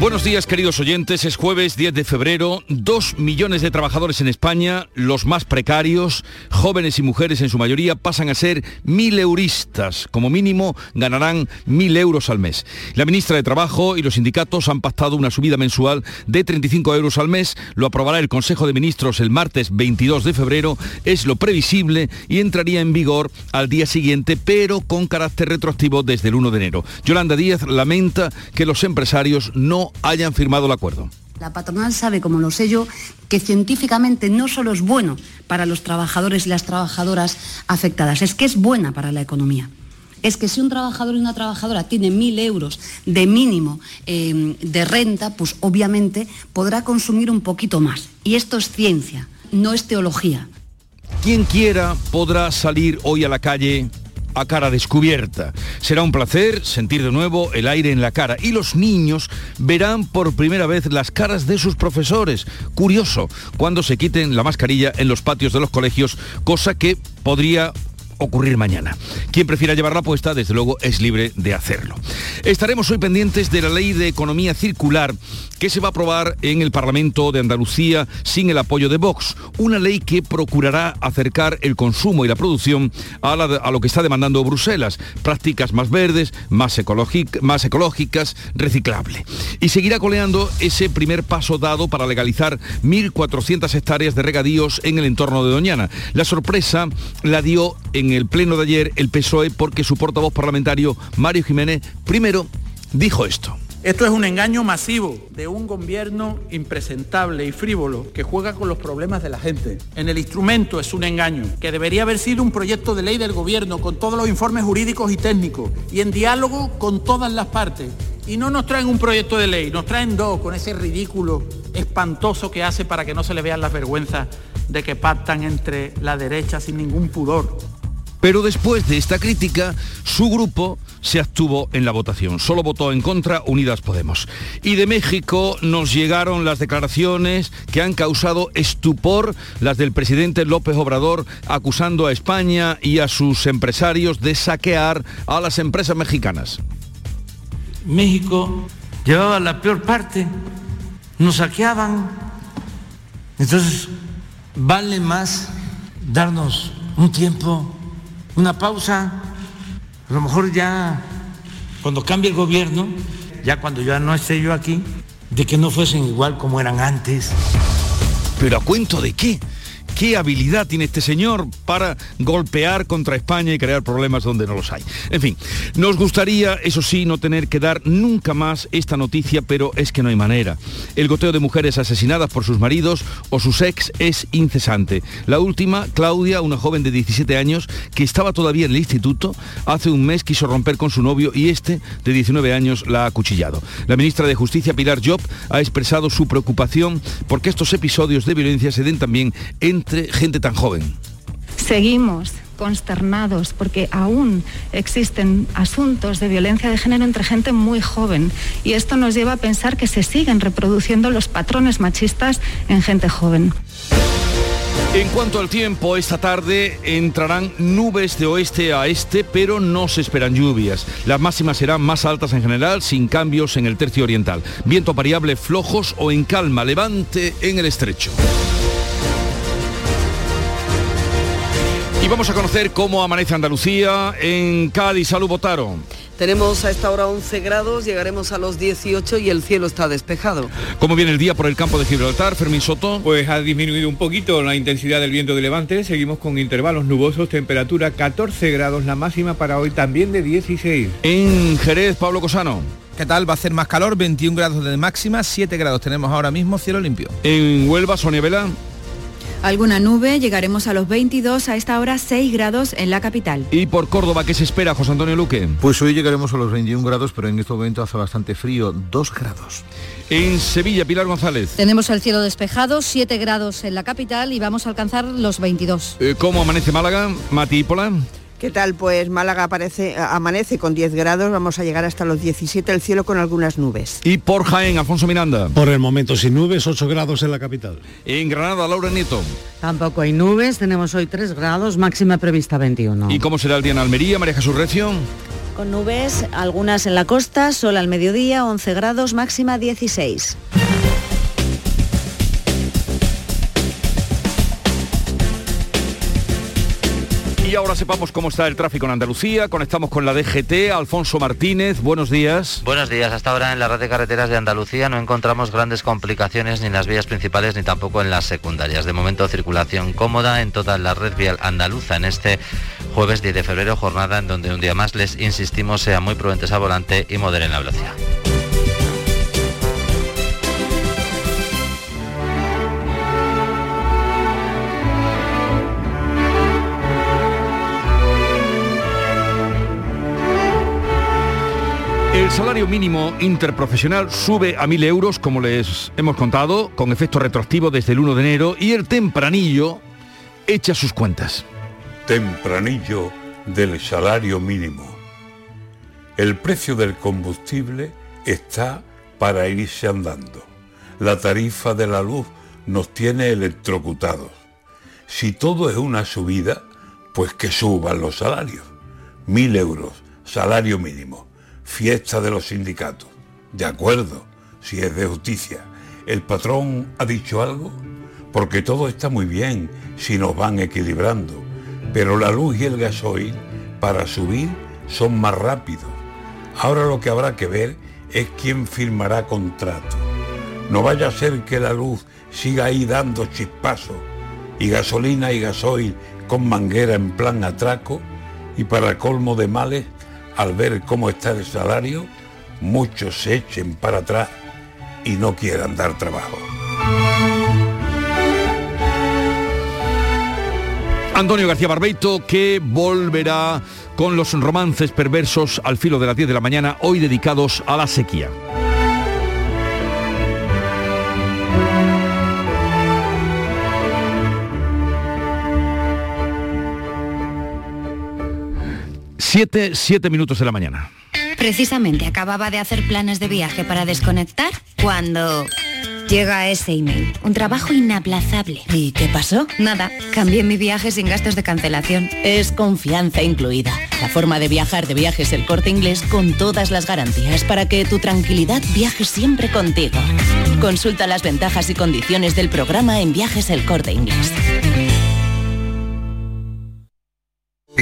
Buenos días queridos oyentes, es jueves 10 de febrero, dos millones de trabajadores en España, los más precarios, jóvenes y mujeres en su mayoría, pasan a ser mil euristas, como mínimo ganarán mil euros al mes. La ministra de Trabajo y los sindicatos han pactado una subida mensual de 35 euros al mes, lo aprobará el Consejo de Ministros el martes 22 de febrero, es lo previsible y entraría en vigor al día siguiente, pero con carácter retroactivo desde el 1 de enero. Yolanda Díaz lamenta que los empresarios no hayan firmado el acuerdo. La patronal sabe, como lo sé yo, que científicamente no solo es bueno para los trabajadores y las trabajadoras afectadas, es que es buena para la economía. Es que si un trabajador y una trabajadora tiene mil euros de mínimo eh, de renta, pues obviamente podrá consumir un poquito más. Y esto es ciencia, no es teología. Quien quiera podrá salir hoy a la calle a cara descubierta. Será un placer sentir de nuevo el aire en la cara y los niños verán por primera vez las caras de sus profesores. Curioso, cuando se quiten la mascarilla en los patios de los colegios, cosa que podría ocurrir mañana. Quien prefiera llevarla puesta, desde luego, es libre de hacerlo. Estaremos hoy pendientes de la ley de economía circular que se va a aprobar en el Parlamento de Andalucía sin el apoyo de Vox. Una ley que procurará acercar el consumo y la producción a, lo que está demandando Bruselas. Prácticas más verdes, más, más ecológicas, reciclable. Y seguirá coleando ese primer paso dado para legalizar 1.400 hectáreas de regadíos en el entorno de Doñana. La sorpresa la dio en en el pleno de ayer el PSOE porque su portavoz parlamentario, Mario Jiménez, primero dijo esto. Esto es un engaño masivo de un gobierno impresentable y frívolo que juega con los problemas de la gente. En el instrumento es un engaño, que debería haber sido un proyecto de ley del gobierno con todos los informes jurídicos y técnicos y en diálogo con todas las partes. Y no nos traen un proyecto de ley, nos traen dos con ese ridículo espantoso que hace para que no se le vean las vergüenzas de que pactan entre la derecha sin ningún pudor. Pero después de esta crítica, su grupo se abstuvo en la votación. Solo votó en contra Unidas Podemos. Y de México nos llegaron las declaraciones que han causado estupor, las del presidente López Obrador, acusando a España y a sus empresarios de saquear a las empresas mexicanas. México llevaba la peor parte, nos saqueaban. Entonces, vale más darnos un tiempo una pausa, a lo mejor ya cuando cambie el gobierno, ya cuando ya no esté yo aquí, de que no fuesen igual como eran antes. ¿Pero a cuento de qué? ¿Qué habilidad tiene este señor para golpear contra España y crear problemas donde no los hay? En fin, nos gustaría, eso sí, no tener que dar nunca más esta noticia, pero es que no hay manera. El goteo de mujeres asesinadas por sus maridos o sus ex es incesante. La última, Claudia, una joven de 17 años que estaba todavía en el instituto, hace un mes quiso romper con su novio y este, de 19 años, la ha acuchillado. La ministra de Justicia, Pilar Job, ha expresado su preocupación porque estos episodios de violencia se den también en gente tan joven? Seguimos consternados porque aún existen asuntos de violencia de género entre gente muy joven y esto nos lleva a pensar que se siguen reproduciendo los patrones machistas en gente joven. En cuanto al tiempo, esta tarde entrarán nubes de oeste a este, pero no se esperan lluvias. Las máximas serán más altas en general, sin cambios en el tercio oriental. Viento variable flojos o en calma, levante en el estrecho. Vamos a conocer cómo amanece Andalucía en Cádiz. Salud, Botaro. Tenemos a esta hora 11 grados, llegaremos a los 18 y el cielo está despejado. ¿Cómo viene el día por el campo de Gibraltar, Fermín Soto? Pues ha disminuido un poquito la intensidad del viento de levante, seguimos con intervalos nubosos, temperatura 14 grados, la máxima para hoy también de 16. En Jerez, Pablo Cosano. ¿Qué tal? Va a ser más calor, 21 grados de máxima, 7 grados tenemos ahora mismo, cielo limpio. En Huelva, Sonia Vela. Alguna nube, llegaremos a los 22, a esta hora 6 grados en la capital. ¿Y por Córdoba qué se espera, José Antonio Luque? Pues hoy llegaremos a los 21 grados, pero en este momento hace bastante frío, 2 grados. En Sevilla, Pilar González. Tenemos el cielo despejado, 7 grados en la capital y vamos a alcanzar los 22. Eh, ¿Cómo amanece Málaga, Mati ¿Qué tal? Pues Málaga aparece, amanece con 10 grados, vamos a llegar hasta los 17, el cielo con algunas nubes. Y por Jaén, Alfonso Miranda. Por el momento sin nubes, 8 grados en la capital. En Granada, Laura Nieto. Tampoco hay nubes, tenemos hoy 3 grados, máxima prevista 21. ¿Y cómo será el día en Almería, María Jesús Recio? Con nubes, algunas en la costa, sol al mediodía, 11 grados, máxima 16. Y ahora sepamos cómo está el tráfico en Andalucía. Conectamos con la DGT. Alfonso Martínez, buenos días. Buenos días. Hasta ahora en la red de carreteras de Andalucía no encontramos grandes complicaciones ni en las vías principales ni tampoco en las secundarias. De momento circulación cómoda en toda la red vial andaluza en este jueves 10 de febrero, jornada en donde un día más les insistimos sean muy prudentes al volante y moderen la velocidad. El salario mínimo interprofesional sube a 1.000 euros, como les hemos contado, con efecto retroactivo desde el 1 de enero y el tempranillo echa sus cuentas. Tempranillo del salario mínimo. El precio del combustible está para irse andando. La tarifa de la luz nos tiene electrocutados. Si todo es una subida, pues que suban los salarios. Mil euros, salario mínimo fiesta de los sindicatos. De acuerdo, si es de justicia. ¿El patrón ha dicho algo? Porque todo está muy bien si nos van equilibrando, pero la luz y el gasoil para subir son más rápidos. Ahora lo que habrá que ver es quién firmará contrato. No vaya a ser que la luz siga ahí dando chispazos y gasolina y gasoil con manguera en plan atraco y para colmo de males al ver cómo está el salario, muchos se echen para atrás y no quieran dar trabajo. Antonio García Barbeito, que volverá con los romances perversos al filo de las 10 de la mañana, hoy dedicados a la sequía. Siete, siete minutos de la mañana. Precisamente acababa de hacer planes de viaje para desconectar cuando llega ese email. Un trabajo inaplazable. ¿Y qué pasó? Nada, cambié mi viaje sin gastos de cancelación. Es confianza incluida. La forma de viajar de viajes el corte inglés con todas las garantías para que tu tranquilidad viaje siempre contigo. Consulta las ventajas y condiciones del programa en viajes el corte inglés.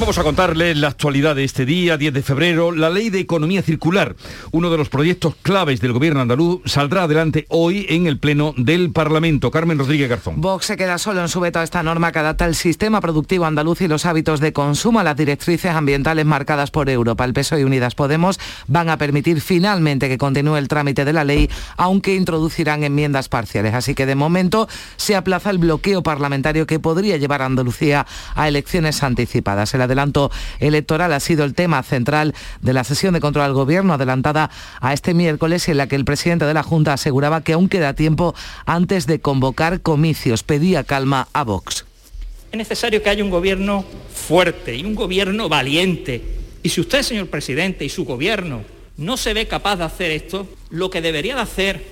Vamos a contarles la actualidad de este día, 10 de febrero. La ley de economía circular, uno de los proyectos claves del gobierno andaluz, saldrá adelante hoy en el Pleno del Parlamento. Carmen Rodríguez Garzón. Vox se queda solo en su veto a esta norma que adapta el sistema productivo andaluz y los hábitos de consumo a las directrices ambientales marcadas por Europa. El PSOE y Unidas Podemos van a permitir finalmente que continúe el trámite de la ley, aunque introducirán enmiendas parciales. Así que de momento se aplaza el bloqueo parlamentario que podría llevar a Andalucía a elecciones anticipadas. El adelanto electoral ha sido el tema central de la sesión de control al gobierno adelantada a este miércoles en la que el presidente de la Junta aseguraba que aún queda tiempo antes de convocar comicios. Pedía calma a Vox. Es necesario que haya un gobierno fuerte y un gobierno valiente. Y si usted, señor presidente, y su gobierno no se ve capaz de hacer esto, lo que debería de hacer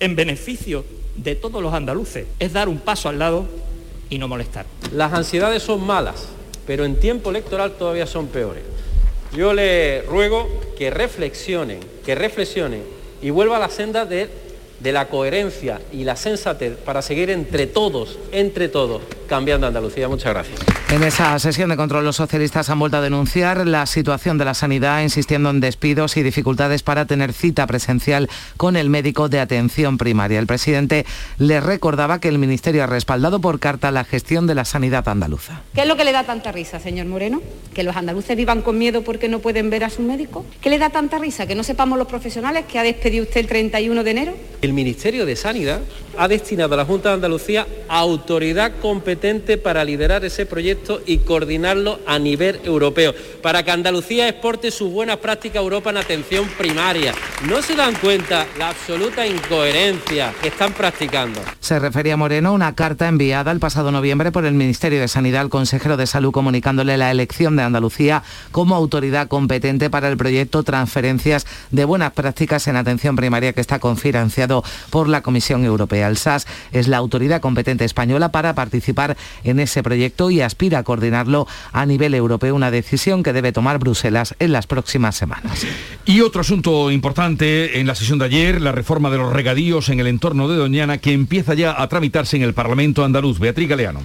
en beneficio de todos los andaluces es dar un paso al lado y no molestar. Las ansiedades son malas, pero en tiempo electoral todavía son peores. Yo le ruego que reflexionen, que reflexionen y vuelva a la senda de, de la coherencia y la sensatez para seguir entre todos, entre todos, cambiando Andalucía. Muchas gracias. En esa sesión de control los socialistas han vuelto a denunciar la situación de la sanidad, insistiendo en despidos y dificultades para tener cita presencial con el médico de atención primaria. El presidente le recordaba que el Ministerio ha respaldado por carta la gestión de la sanidad andaluza. ¿Qué es lo que le da tanta risa, señor Moreno? ¿Que los andaluces vivan con miedo porque no pueden ver a su médico? ¿Qué le da tanta risa? ¿Que no sepamos los profesionales que ha despedido usted el 31 de enero? El Ministerio de Sanidad ha destinado a la Junta de Andalucía autoridad competente para liderar ese proyecto y coordinarlo a nivel europeo, para que Andalucía exporte sus buenas prácticas a Europa en atención primaria. ¿No se dan cuenta la absoluta incoherencia que están practicando? Se refería Moreno a una carta enviada el pasado noviembre por el Ministerio de Sanidad al consejero de Salud comunicándole la elección de Andalucía como autoridad competente para el proyecto Transferencias de Buenas Prácticas en Atención Primaria que está confinanciado por la Comisión Europea. El SAS es la autoridad competente española para en ese proyecto y aspira a coordinarlo a nivel europeo, una decisión que debe tomar Bruselas en las próximas semanas. Y otro asunto importante en la sesión de ayer, la reforma de los regadíos en el entorno de Doñana, que empieza ya a tramitarse en el Parlamento andaluz. Beatriz Galeano.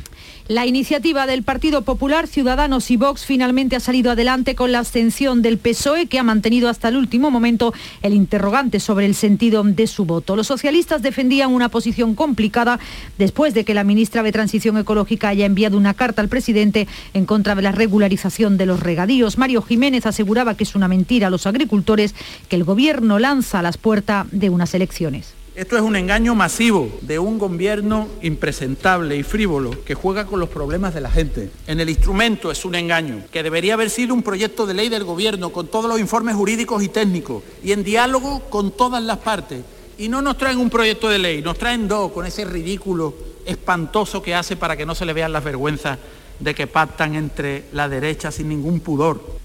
La iniciativa del Partido Popular, Ciudadanos y Vox finalmente ha salido adelante con la abstención del PSOE, que ha mantenido hasta el último momento el interrogante sobre el sentido de su voto. Los socialistas defendían una posición complicada después de que la ministra de Transición Ecológica haya enviado una carta al presidente en contra de la regularización de los regadíos. Mario Jiménez aseguraba que es una mentira a los agricultores que el gobierno lanza a las puertas de unas elecciones. Esto es un engaño masivo de un gobierno impresentable y frívolo que juega con los problemas de la gente. En el instrumento es un engaño, que debería haber sido un proyecto de ley del gobierno con todos los informes jurídicos y técnicos y en diálogo con todas las partes. Y no nos traen un proyecto de ley, nos traen dos con ese ridículo espantoso que hace para que no se le vean las vergüenzas de que pactan entre la derecha sin ningún pudor.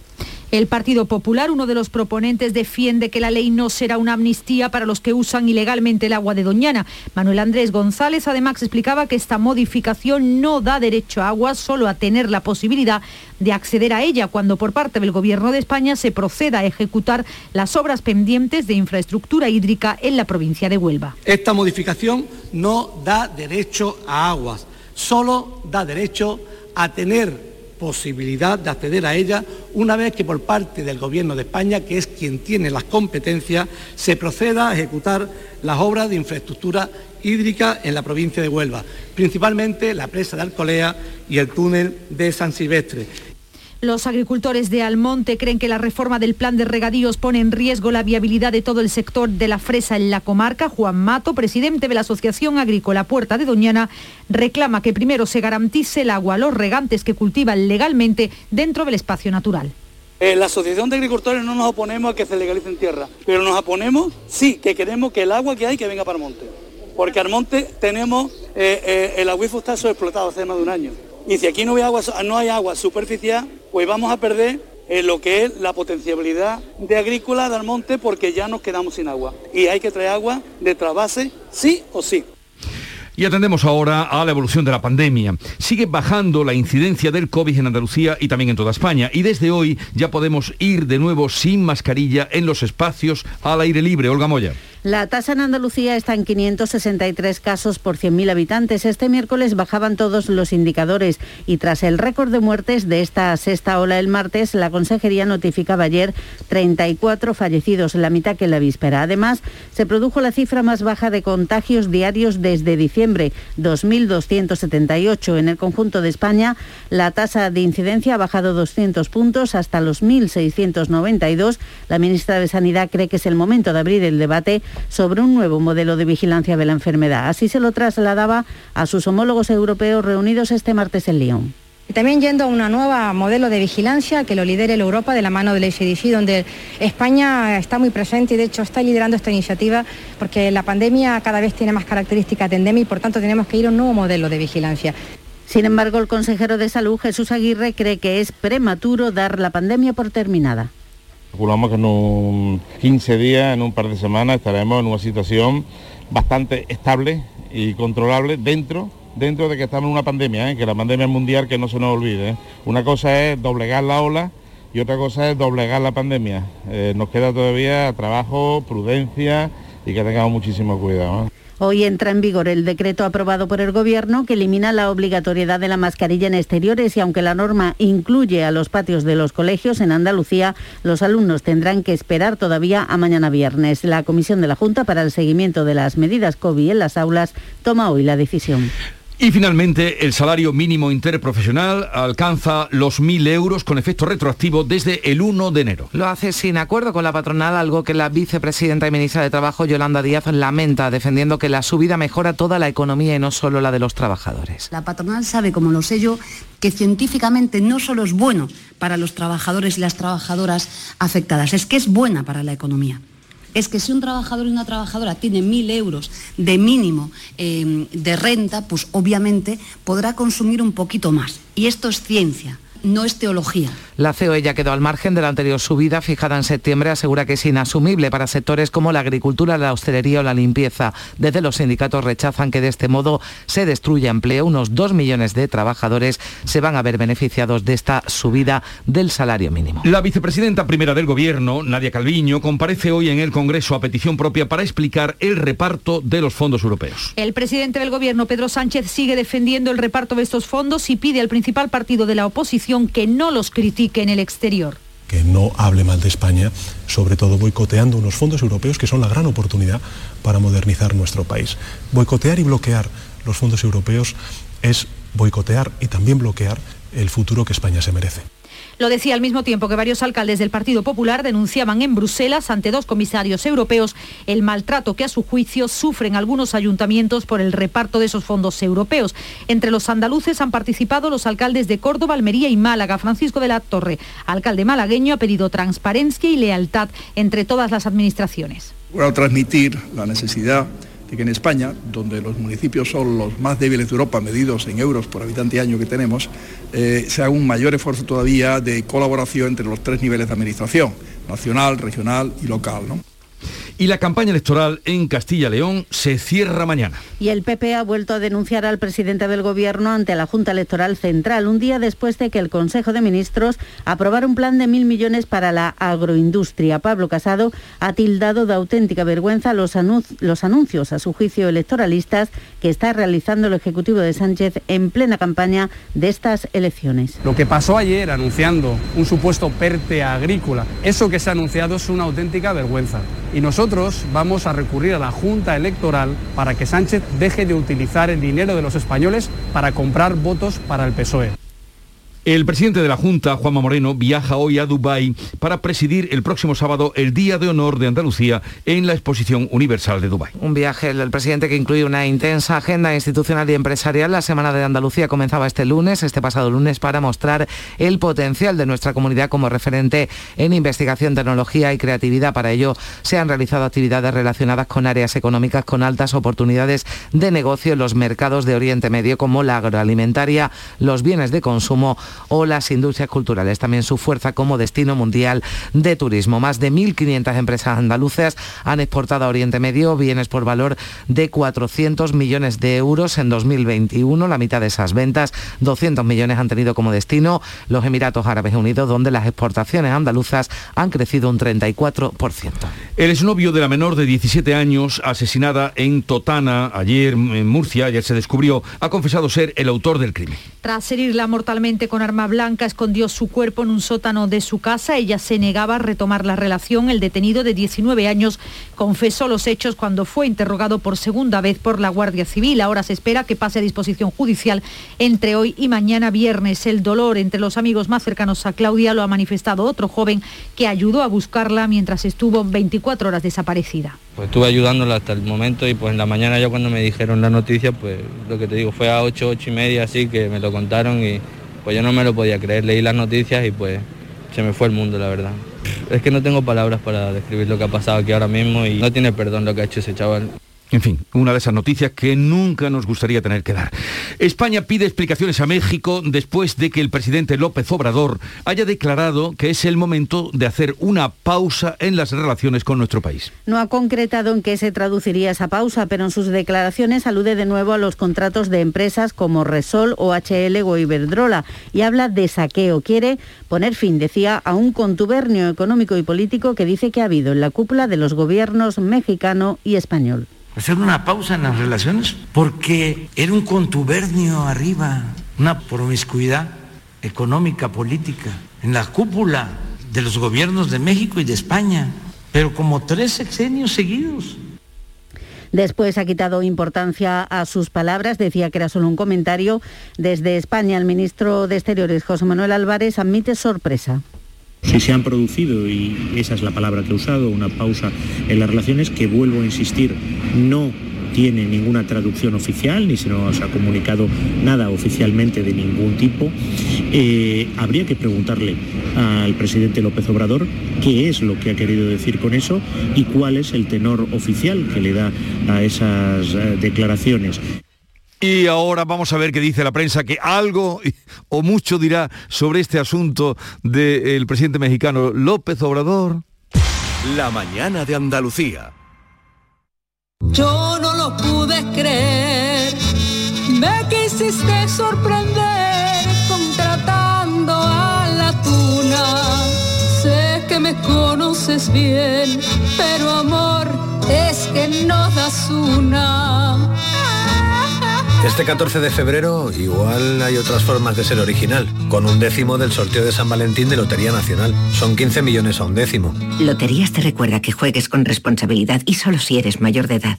El Partido Popular, uno de los proponentes, defiende que la ley no será una amnistía para los que usan ilegalmente el agua de Doñana. Manuel Andrés González además explicaba que esta modificación no da derecho a agua, solo a tener la posibilidad de acceder a ella cuando por parte del Gobierno de España se proceda a ejecutar las obras pendientes de infraestructura hídrica en la provincia de Huelva. Esta modificación no da derecho a aguas, solo da derecho a tener posibilidad de acceder a ella una vez que por parte del Gobierno de España, que es quien tiene las competencias, se proceda a ejecutar las obras de infraestructura hídrica en la provincia de Huelva, principalmente la presa de Alcolea y el túnel de San Silvestre. Los agricultores de Almonte creen que la reforma del plan de regadíos pone en riesgo la viabilidad de todo el sector de la fresa en la comarca. Juan Mato, presidente de la Asociación Agrícola Puerta de Doñana, reclama que primero se garantice el agua a los regantes que cultivan legalmente dentro del espacio natural. En la Asociación de Agricultores no nos oponemos a que se legalicen tierra, pero nos oponemos, sí, que queremos que el agua que hay que venga para Almonte. Porque Almonte tenemos, eh, eh, el acuífero está sobreexplotado hace más de un año. Y si aquí no hay agua, no hay superficial, pues vamos a perder eh, lo que es la potencialidad de agrícola del monte porque ya nos quedamos sin agua. Y hay que traer agua de trasvase sí o sí. Y atendemos ahora a la evolución de la pandemia. Sigue bajando la incidencia del COVID en Andalucía y también en toda España. Y desde hoy ya podemos ir de nuevo sin mascarilla en los espacios al aire libre. Olga Moya. La tasa en Andalucía está en 563 casos por 100.000 habitantes. Este miércoles bajaban todos los indicadores y tras el récord de muertes de esta sexta ola el martes, la Consejería notificaba ayer 34 fallecidos, la mitad que la víspera. Además, se produjo la cifra más baja de contagios diarios desde diciembre, 2.278. En el conjunto de España, la tasa de incidencia ha bajado 200 puntos hasta los 1.692. La ministra de Sanidad cree que es el momento de abrir el debate sobre un nuevo modelo de vigilancia de la enfermedad. Así se lo trasladaba a sus homólogos europeos reunidos este martes en Lyon. Y también yendo a una nueva modelo de vigilancia que lo lidere la Europa de la mano del ECDC, donde España está muy presente y de hecho está liderando esta iniciativa porque la pandemia cada vez tiene más características de endemia y por tanto tenemos que ir a un nuevo modelo de vigilancia. Sin embargo, el consejero de Salud, Jesús Aguirre, cree que es prematuro dar la pandemia por terminada. Calculamos que en un 15 días, en un par de semanas, estaremos en una situación bastante estable y controlable dentro dentro de que estamos en una pandemia, ¿eh? que la pandemia es mundial, que no se nos olvide. ¿eh? Una cosa es doblegar la ola y otra cosa es doblegar la pandemia. Eh, nos queda todavía trabajo, prudencia y que tengamos muchísimo cuidado. Hoy entra en vigor el decreto aprobado por el Gobierno que elimina la obligatoriedad de la mascarilla en exteriores y aunque la norma incluye a los patios de los colegios en Andalucía, los alumnos tendrán que esperar todavía a mañana viernes. La Comisión de la Junta para el Seguimiento de las Medidas COVID en las aulas toma hoy la decisión. Y finalmente, el salario mínimo interprofesional alcanza los 1.000 euros con efecto retroactivo desde el 1 de enero. Lo hace sin acuerdo con la patronal, algo que la vicepresidenta y ministra de Trabajo, Yolanda Díaz, lamenta, defendiendo que la subida mejora toda la economía y no solo la de los trabajadores. La patronal sabe, como lo sé yo, que científicamente no solo es bueno para los trabajadores y las trabajadoras afectadas, es que es buena para la economía es que si un trabajador y una trabajadora tiene mil euros de mínimo eh, de renta, pues obviamente podrá consumir un poquito más. Y esto es ciencia no es teología. La COE ya quedó al margen de la anterior subida fijada en septiembre, asegura que es inasumible para sectores como la agricultura, la hostelería o la limpieza. Desde los sindicatos rechazan que de este modo se destruya empleo. Unos dos millones de trabajadores se van a ver beneficiados de esta subida del salario mínimo. La vicepresidenta primera del Gobierno, Nadia Calviño, comparece hoy en el Congreso a petición propia para explicar el reparto de los fondos europeos. El presidente del Gobierno, Pedro Sánchez, sigue defendiendo el reparto de estos fondos y pide al principal partido de la oposición que no los critique en el exterior que no hable mal de España, sobre todo boicoteando unos fondos europeos que son la gran oportunidad para modernizar nuestro país. Boicotear y bloquear los fondos europeos es boicotear y también bloquear el futuro que España se merece. Lo decía al mismo tiempo que varios alcaldes del Partido Popular denunciaban en Bruselas ante dos comisarios europeos el maltrato que a su juicio sufren algunos ayuntamientos por el reparto de esos fondos europeos. Entre los andaluces han participado los alcaldes de Córdoba, Almería y Málaga. Francisco de la Torre, alcalde malagueño, ha pedido transparencia y lealtad entre todas las administraciones. Transmitir la necesidad que en España, donde los municipios son los más débiles de Europa, medidos en euros por habitante año que tenemos, eh, se un mayor esfuerzo todavía de colaboración entre los tres niveles de administración, nacional, regional y local. Y la campaña electoral en Castilla-León se cierra mañana. Y el PP ha vuelto a denunciar al presidente del Gobierno ante la Junta Electoral Central, un día después de que el Consejo de Ministros aprobara un plan de mil millones para la agroindustria. Pablo Casado ha tildado de auténtica vergüenza los, los anuncios, a su juicio, electoralistas que está realizando el Ejecutivo de Sánchez en plena campaña de estas elecciones. Lo que pasó ayer anunciando un supuesto PERTE agrícola, eso que se ha anunciado es una auténtica vergüenza. Y nosotros vamos a recurrir a la Junta Electoral para que Sánchez deje de utilizar el dinero de los españoles para comprar votos para el PSOE. El presidente de la Junta, Juanma Moreno, viaja hoy a Dubái para presidir el próximo sábado el Día de Honor de Andalucía en la Exposición Universal de Dubái. Un viaje del presidente que incluye una intensa agenda institucional y empresarial. La Semana de Andalucía comenzaba este lunes, este pasado lunes, para mostrar el potencial de nuestra comunidad como referente en investigación, tecnología y creatividad. Para ello se han realizado actividades relacionadas con áreas económicas con altas oportunidades de negocio en los mercados de Oriente Medio como la agroalimentaria, los bienes de consumo o las industrias culturales. También su fuerza como destino mundial de turismo. Más de 1.500 empresas andaluzas han exportado a Oriente Medio bienes por valor de 400 millones de euros en 2021. La mitad de esas ventas, 200 millones, han tenido como destino los Emiratos Árabes Unidos, donde las exportaciones andaluzas han crecido un 34%. El exnovio de la menor de 17 años, asesinada en Totana ayer en Murcia, ayer se descubrió, ha confesado ser el autor del crimen. Tras herirla mortalmente con arma blanca escondió su cuerpo en un sótano de su casa. Ella se negaba a retomar la relación. El detenido de 19 años confesó los hechos cuando fue interrogado por segunda vez por la Guardia Civil. Ahora se espera que pase a disposición judicial entre hoy y mañana viernes. El dolor entre los amigos más cercanos a Claudia lo ha manifestado otro joven que ayudó a buscarla mientras estuvo 24 horas desaparecida. Pues estuve ayudándola hasta el momento y pues en la mañana ya cuando me dijeron la noticia, pues lo que te digo, fue a 8, 8 y media así que me lo contaron y pues yo no me lo podía creer, leí las noticias y pues se me fue el mundo, la verdad. Es que no tengo palabras para describir lo que ha pasado aquí ahora mismo y no tiene perdón lo que ha hecho ese chaval. En fin, una de esas noticias que nunca nos gustaría tener que dar. España pide explicaciones a México después de que el presidente López Obrador haya declarado que es el momento de hacer una pausa en las relaciones con nuestro país. No ha concretado en qué se traduciría esa pausa, pero en sus declaraciones alude de nuevo a los contratos de empresas como Resol, OHL o Iberdrola y habla de saqueo. Quiere poner fin, decía, a un contubernio económico y político que dice que ha habido en la cúpula de los gobiernos mexicano y español. Hacer una pausa en las relaciones porque era un contubernio arriba, una promiscuidad económica, política, en la cúpula de los gobiernos de México y de España, pero como tres sexenios seguidos. Después ha quitado importancia a sus palabras, decía que era solo un comentario. Desde España, el ministro de Exteriores, José Manuel Álvarez, admite sorpresa. Si se han producido, y esa es la palabra que he usado, una pausa en las relaciones, que vuelvo a insistir, no tiene ninguna traducción oficial, ni se nos ha comunicado nada oficialmente de ningún tipo. Eh, habría que preguntarle al presidente López Obrador qué es lo que ha querido decir con eso y cuál es el tenor oficial que le da a esas eh, declaraciones. Y ahora vamos a ver qué dice la prensa, que algo o mucho dirá sobre este asunto del presidente mexicano López Obrador. La mañana de Andalucía. Yo no lo pude creer, me quisiste sorprender contratando a la tuna. Sé que me conoces bien, pero amor es que no das una. Este 14 de febrero igual hay otras formas de ser original, con un décimo del sorteo de San Valentín de Lotería Nacional. Son 15 millones a un décimo. Loterías te recuerda que juegues con responsabilidad y solo si eres mayor de edad.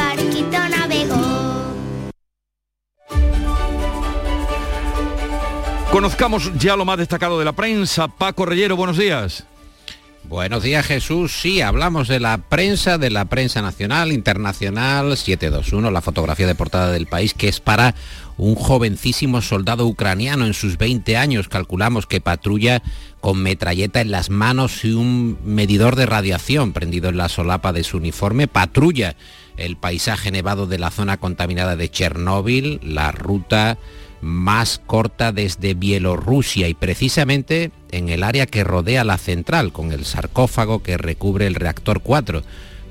Conozcamos ya lo más destacado de la prensa. Paco Reyero, buenos días. Buenos días Jesús, sí, hablamos de la prensa, de la prensa nacional, internacional, 721, la fotografía de portada del país, que es para un jovencísimo soldado ucraniano en sus 20 años, calculamos que patrulla con metralleta en las manos y un medidor de radiación prendido en la solapa de su uniforme, patrulla el paisaje nevado de la zona contaminada de Chernóbil, la ruta más corta desde Bielorrusia y precisamente en el área que rodea la central, con el sarcófago que recubre el reactor 4,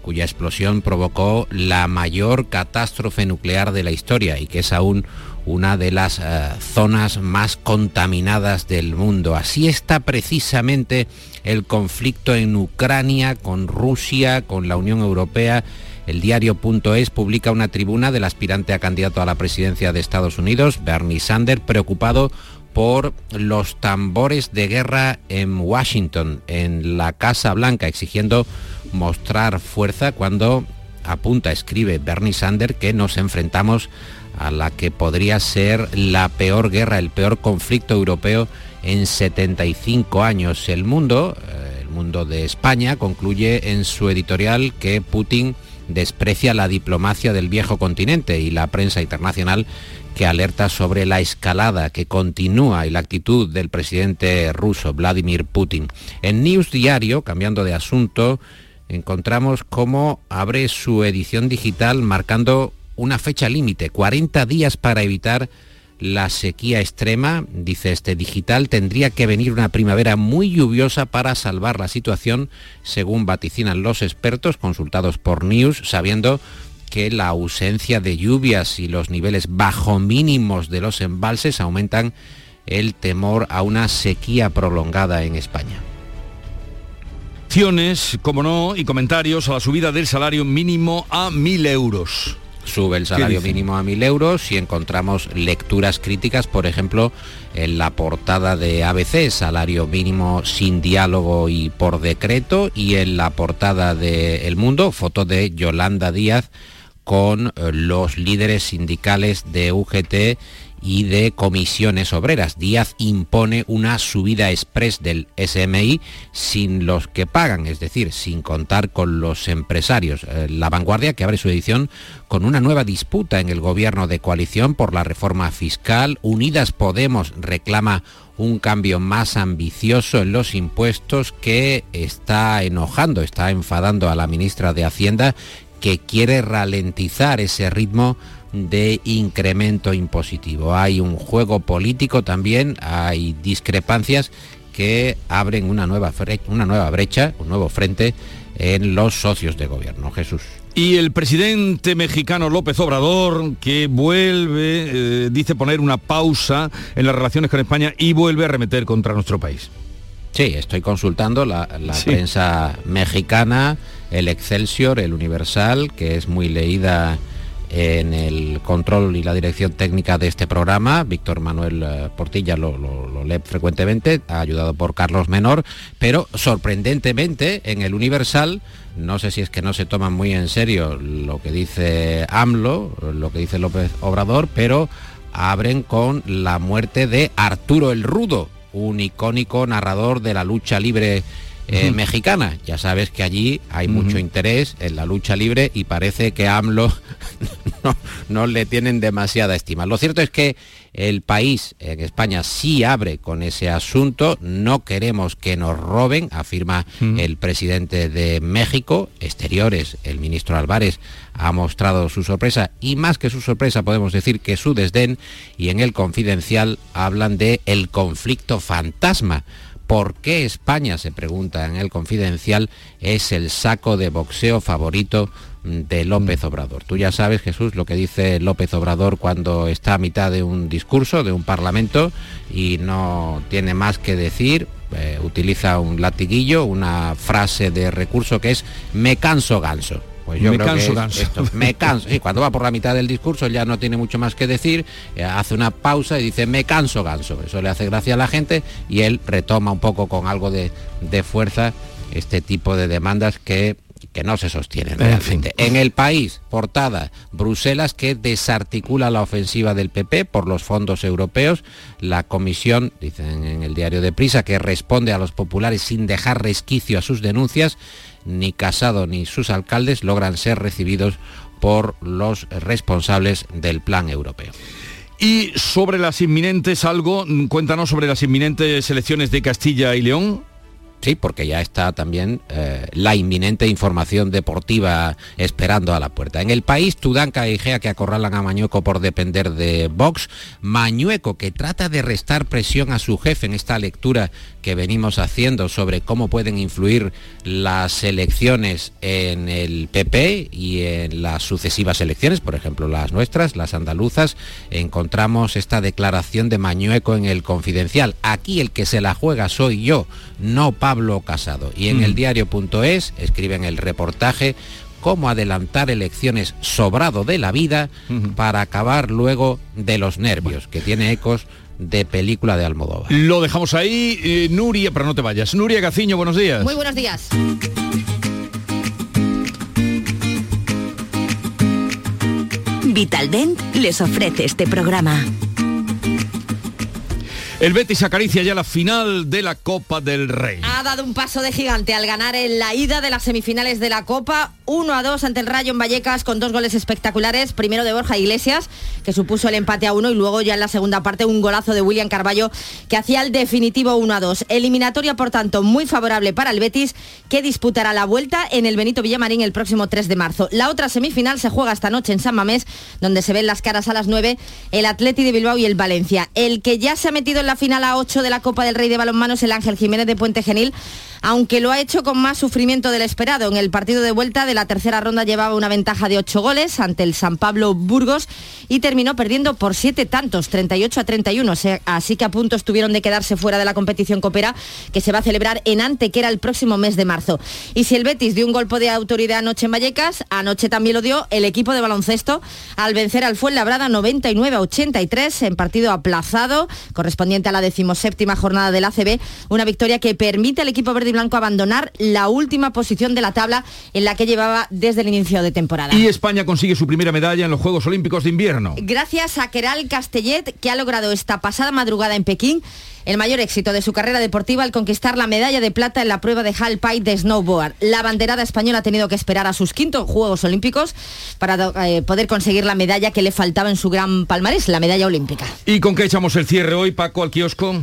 cuya explosión provocó la mayor catástrofe nuclear de la historia y que es aún una de las eh, zonas más contaminadas del mundo. Así está precisamente el conflicto en Ucrania con Rusia, con la Unión Europea el diario.es publica una tribuna del aspirante a candidato a la presidencia de Estados Unidos, Bernie Sanders, preocupado por los tambores de guerra en Washington, en la Casa Blanca, exigiendo mostrar fuerza cuando apunta, escribe Bernie Sanders, que nos enfrentamos a la que podría ser la peor guerra, el peor conflicto europeo en 75 años. El mundo, eh, el mundo de España, concluye en su editorial que Putin desprecia la diplomacia del viejo continente y la prensa internacional que alerta sobre la escalada que continúa y la actitud del presidente ruso Vladimir Putin. En News Diario, cambiando de asunto, encontramos cómo abre su edición digital marcando una fecha límite, 40 días para evitar la sequía extrema, dice este digital, tendría que venir una primavera muy lluviosa para salvar la situación, según vaticinan los expertos consultados por News, sabiendo que la ausencia de lluvias y los niveles bajo mínimos de los embalses aumentan el temor a una sequía prolongada en España. Como no, y comentarios a la subida del salario mínimo a mil euros sube el salario mínimo a mil euros y encontramos lecturas críticas, por ejemplo, en la portada de ABC, salario mínimo sin diálogo y por decreto, y en la portada de El Mundo, foto de Yolanda Díaz con eh, los líderes sindicales de UGT y de comisiones obreras. Díaz impone una subida express del SMI sin los que pagan, es decir, sin contar con los empresarios. Eh, la vanguardia que abre su edición con una nueva disputa en el gobierno de coalición por la reforma fiscal. Unidas Podemos reclama un cambio más ambicioso en los impuestos que está enojando, está enfadando a la ministra de Hacienda que quiere ralentizar ese ritmo de incremento impositivo. Hay un juego político también, hay discrepancias que abren una nueva, una nueva brecha, un nuevo frente en los socios de gobierno. Jesús. Y el presidente mexicano López Obrador, que vuelve, eh, dice poner una pausa en las relaciones con España y vuelve a remeter contra nuestro país. Sí, estoy consultando la, prensa mexicana, el Excelsior, el Universal, que es muy leída en el control y la dirección técnica de este programa. Víctor Manuel eh, Portilla lo, lo, lee frecuentemente, ha ayudado por Carlos Menor, pero sorprendentemente en el Universal, no sé si es que no se toma muy en serio lo que dice AMLO, lo que dice López Obrador, pero abren con la muerte de Arturo el Rudo, un icónico narrador de la lucha libre eh, mexicana. Ya sabes que allí hay mucho interés en la lucha libre y parece que AMLO no, le tienen demasiada estima. Lo cierto es que el país en España sí abre con ese asunto. No queremos que nos roben, afirma el presidente de México. Exteriores, el ministro Álvarez, ha mostrado su sorpresa y más que su sorpresa podemos decir que su desdén y en el confidencial hablan de el conflicto fantasma ¿Por qué España, se pregunta en el confidencial, es el saco de boxeo favorito de López Obrador? Tú ya sabes, Jesús, lo que dice López Obrador cuando está a mitad de un discurso, de un parlamento, y no tiene más que decir, eh, utiliza un latiguillo, una frase de recurso que es me canso ganso. Pues me canso, me canso. Y cuando va por la mitad del discurso ya no tiene mucho más que decir, eh, hace una pausa y dice me canso ganso. Eso le hace gracia a la gente y él retoma un poco con algo de, fuerza este tipo de demandas que que no se sostienen realmente. En, el país, portada, Bruselas que desarticula la ofensiva del PP por los fondos europeos. La comisión, dicen en el diario de Prisa, que responde a los populares sin dejar resquicio a sus denuncias ni Casado ni sus alcaldes logran ser recibidos por los responsables del plan europeo. Y sobre las inminentes algo, cuéntanos sobre las inminentes elecciones de Castilla y León. Sí, porque ya está también eh, la inminente información deportiva esperando a la puerta. En el país, Tudanca y Gea que acorralan a Mañueco por depender de Vox. Mañueco que trata de restar presión a su jefe en esta lectura que venimos haciendo sobre cómo pueden influir las elecciones en el PP y en las sucesivas elecciones, por ejemplo las nuestras, las andaluzas. Encontramos esta declaración de Mañueco en el confidencial. Aquí el que se la juega soy yo, no Pablo Casado. Y en el diario.es escriben el reportaje cómo adelantar elecciones sobrado de la vida para acabar luego de los nervios, que tiene ecos de película de Almodóvar. Lo dejamos ahí, eh, Nuria, pero no te vayas. Nuria Gaciño, buenos días. Muy buenos días. Vitaldent les ofrece este programa. El Betis acaricia ya la final de la Copa del Rey. Ha dado un paso de gigante al ganar en la ida de las semifinales de la Copa 1 a 2 ante el Rayo en Vallecas con dos goles espectaculares, primero de Borja Iglesias, que supuso el empate a 1 y luego ya en la segunda parte un golazo de William Carballo que hacía el definitivo 1 a 2. Eliminatoria, por tanto, muy favorable para el Betis, que disputará la vuelta en el Benito Villamarín el próximo 3 de marzo. La otra semifinal se juega esta noche en San Mamés, donde se ven las caras a las 9 el Atleti de Bilbao y el Valencia. El que ya se ha metido en la final a 8 de la Copa del Rey de Balonmano es el Ángel Jiménez de Puente Genil, aunque lo ha hecho con más sufrimiento del esperado. En el partido de vuelta de la tercera ronda llevaba una ventaja de 8 goles ante el San Pablo Burgos y terminó perdiendo por 7 tantos, 38 a 31. Así que a punto estuvieron de quedarse fuera de la competición copera que se va a celebrar en Ante, que era el próximo mes de marzo. Y si el Betis dio un golpe de autoridad anoche en Vallecas, anoche también lo dio el equipo de baloncesto al vencer al Fuenlabrada 99 a 83 en partido aplazado, correspondiente a la décima séptima jornada del ACB, una victoria que permite al equipo verde y blanco abandonar la última posición de la tabla en la que llevaba desde el inicio de temporada. Y España consigue su primera medalla en los Juegos Olímpicos de Invierno. Gracias a Keral Castellet, que ha logrado esta pasada madrugada en Pekín el mayor éxito de su carrera deportiva al conquistar la medalla de plata en la prueba de Halfpipe de snowboard. La banderada española ha tenido que esperar a sus quintos Juegos Olímpicos para eh, poder conseguir la medalla que le faltaba en su gran palmarés, la medalla olímpica. ¿Y con qué echamos el cierre hoy, Paco, al kiosco?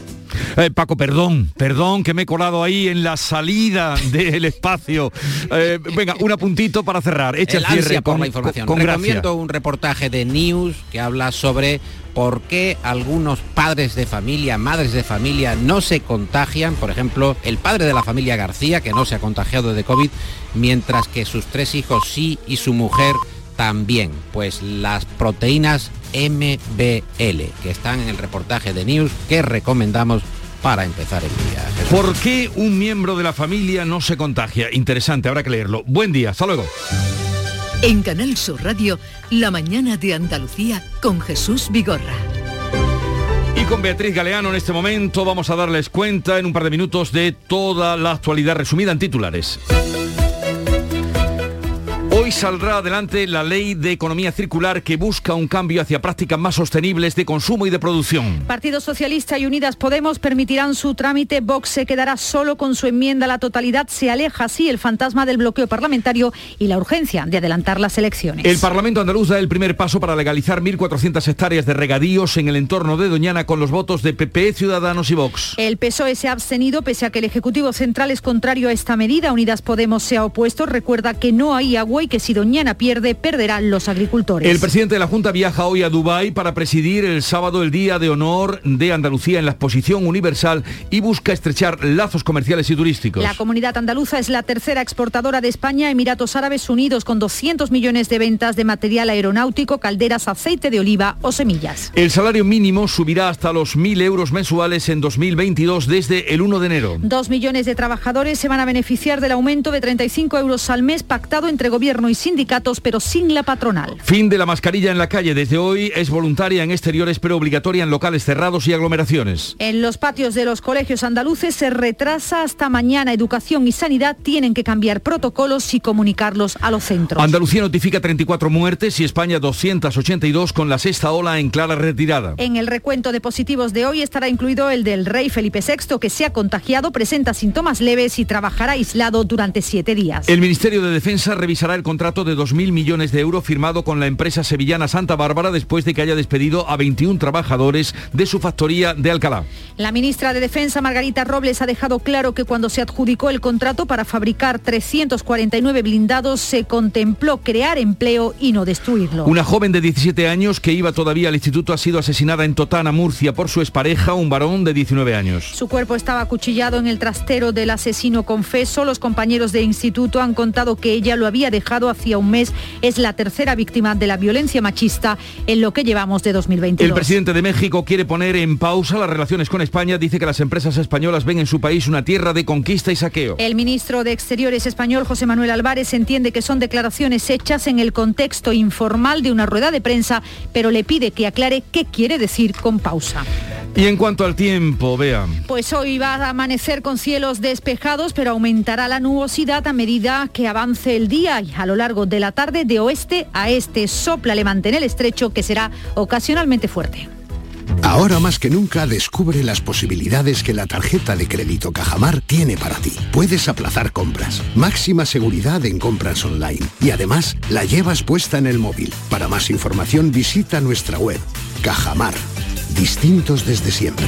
Eh, Paco, perdón, perdón que me he colado ahí en la salida del espacio. Eh, venga, un apuntito para cerrar. Echa el, el ansia cierre por con, la información. con. Recomiendo un reportaje de News que habla sobre por qué algunos padres de familia, madres de familia no se contagian. Por ejemplo, el padre de la familia García, que no se ha contagiado de COVID, mientras que sus tres hijos sí y su mujer también. Pues las proteínas MBL, que están en el reportaje de News que recomendamos para empezar el día. Jesús. ¿Por qué un miembro de la familia no se contagia? Interesante, habrá que leerlo. Buen día, hasta luego. En Canal Sur Radio, La mañana de Andalucía con Jesús Vigorra. Y con Beatriz Galeano en este momento vamos a darles cuenta en un par de minutos de toda la actualidad resumida en titulares. Hoy saldrá adelante la ley de economía circular que busca un cambio hacia prácticas más sostenibles de consumo y de producción. Partido Socialista y Unidas Podemos permitirán su trámite. Vox se quedará solo con su enmienda a la totalidad. Se aleja así el fantasma del bloqueo parlamentario y la urgencia de adelantar las elecciones. El Parlamento andaluz da el primer paso para legalizar 1.400 hectáreas de regadíos en el entorno de Doñana con los votos de PP, Ciudadanos y Vox. El PSOE se ha abstenido pese a que el Ejecutivo Central es contrario a esta medida. Unidas Podemos se ha opuesto. Recuerda que no hay agua y que si Doñana pierde, perderán los agricultores. El presidente de la Junta viaja hoy a Dubái para presidir el sábado el Día de Honor de Andalucía en la Exposición Universal y busca estrechar lazos comerciales y turísticos. La comunidad andaluza es la tercera exportadora de España a Emiratos Árabes Unidos con 200 millones de ventas de material aeronáutico, calderas, aceite de oliva o semillas. El salario mínimo subirá hasta los 1.000 euros mensuales en 2022 desde el 1 de enero. Dos millones de trabajadores se van a beneficiar del aumento de 35 euros al mes pactado entre gobierno y sindicatos, pero sin la patronal. Fin de la mascarilla en la calle. Desde hoy es voluntaria en exteriores, pero obligatoria en locales cerrados y aglomeraciones. En los patios de los colegios andaluces se retrasa hasta mañana. Educación y sanidad tienen que cambiar protocolos y comunicarlos a los centros. Andalucía notifica 34 muertes y España 282 con la sexta ola en clara retirada. En el recuento de positivos de hoy estará incluido el del rey Felipe VI, que se ha contagiado, presenta síntomas leves y trabajará aislado durante siete días. El Ministerio de Defensa revisará el contrato de 2.000 millones de euros firmado con la empresa sevillana Santa Bárbara después de que haya despedido a 21 trabajadores de su factoría de Alcalá. La ministra de Defensa, Margarita Robles, ha dejado claro que cuando se adjudicó el contrato para fabricar 349 blindados se contempló crear empleo y no destruirlo. Una joven de 17 años que iba todavía al instituto ha sido asesinada en Totana, Murcia, por su expareja, un varón de 19 años. Su cuerpo estaba acuchillado en el trastero del asesino confeso. Los compañeros de instituto han contado que ella lo había dejado hacía un mes. Es la tercera víctima de la violencia machista en lo que llevamos de 2022. El presidente de México quiere poner en pausa las relaciones con España. Dice que las empresas españolas ven en su país una tierra de conquista y saqueo. El ministro de Exteriores español, José Manuel Álvarez, entiende que son declaraciones hechas en el contexto informal de una rueda de prensa, pero le pide que aclare qué quiere decir con pausa. Y en cuanto al tiempo, vean. Pues hoy va a amanecer con cielos despejados, pero aumentará la nubosidad a medida que avance el día y a lo largo de la tarde de oeste a este sopla levante en el estrecho que será ocasionalmente fuerte. Ahora más que nunca descubre las posibilidades que la tarjeta de crédito Cajamar tiene para ti. Puedes aplazar compras, máxima seguridad en compras online y además la llevas puesta en el móvil. Para más información visita nuestra web. Cajamar. Distintos desde siempre.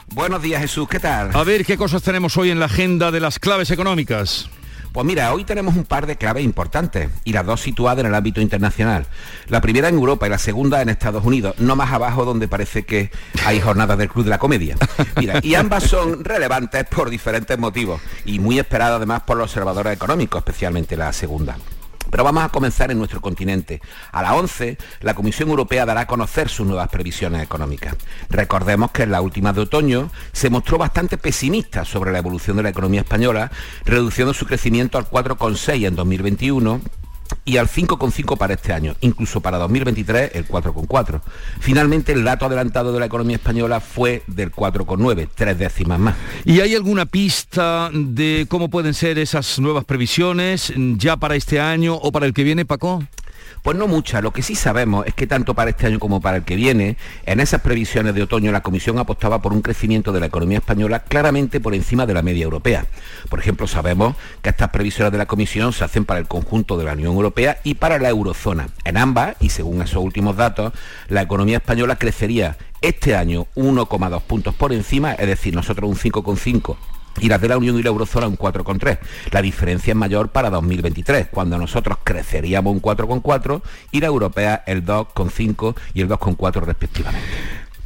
Buenos días Jesús, ¿qué tal? A ver qué cosas tenemos hoy en la agenda de las claves económicas. Pues mira, hoy tenemos un par de claves importantes y las dos situadas en el ámbito internacional. La primera en Europa y la segunda en Estados Unidos, no más abajo donde parece que hay jornadas del Club de la Comedia. Mira, y ambas son relevantes por diferentes motivos y muy esperadas además por los observadores económicos, especialmente la segunda. Pero vamos a comenzar en nuestro continente. A las 11, la Comisión Europea dará a conocer sus nuevas previsiones económicas. Recordemos que en la última de otoño se mostró bastante pesimista sobre la evolución de la economía española, reduciendo su crecimiento al 4,6 en 2021 y al 5,5 para este año, incluso para 2023 el 4,4. Finalmente el dato adelantado de la economía española fue del 4,9, tres décimas más. ¿Y hay alguna pista de cómo pueden ser esas nuevas previsiones ya para este año o para el que viene, Paco? Pues no mucha. Lo que sí sabemos es que tanto para este año como para el que viene, en esas previsiones de otoño la Comisión apostaba por un crecimiento de la economía española claramente por encima de la media europea. Por ejemplo, sabemos que estas previsiones de la Comisión se hacen para el conjunto de la Unión Europea y para la eurozona. En ambas, y según esos últimos datos, la economía española crecería este año 1,2 puntos por encima, es decir, nosotros un 5,5 y las de la Unión y la Eurozona un 4,3. La diferencia es mayor para 2023, cuando nosotros creceríamos un 4,4 y la europea el 2,5 y el 2,4 respectivamente.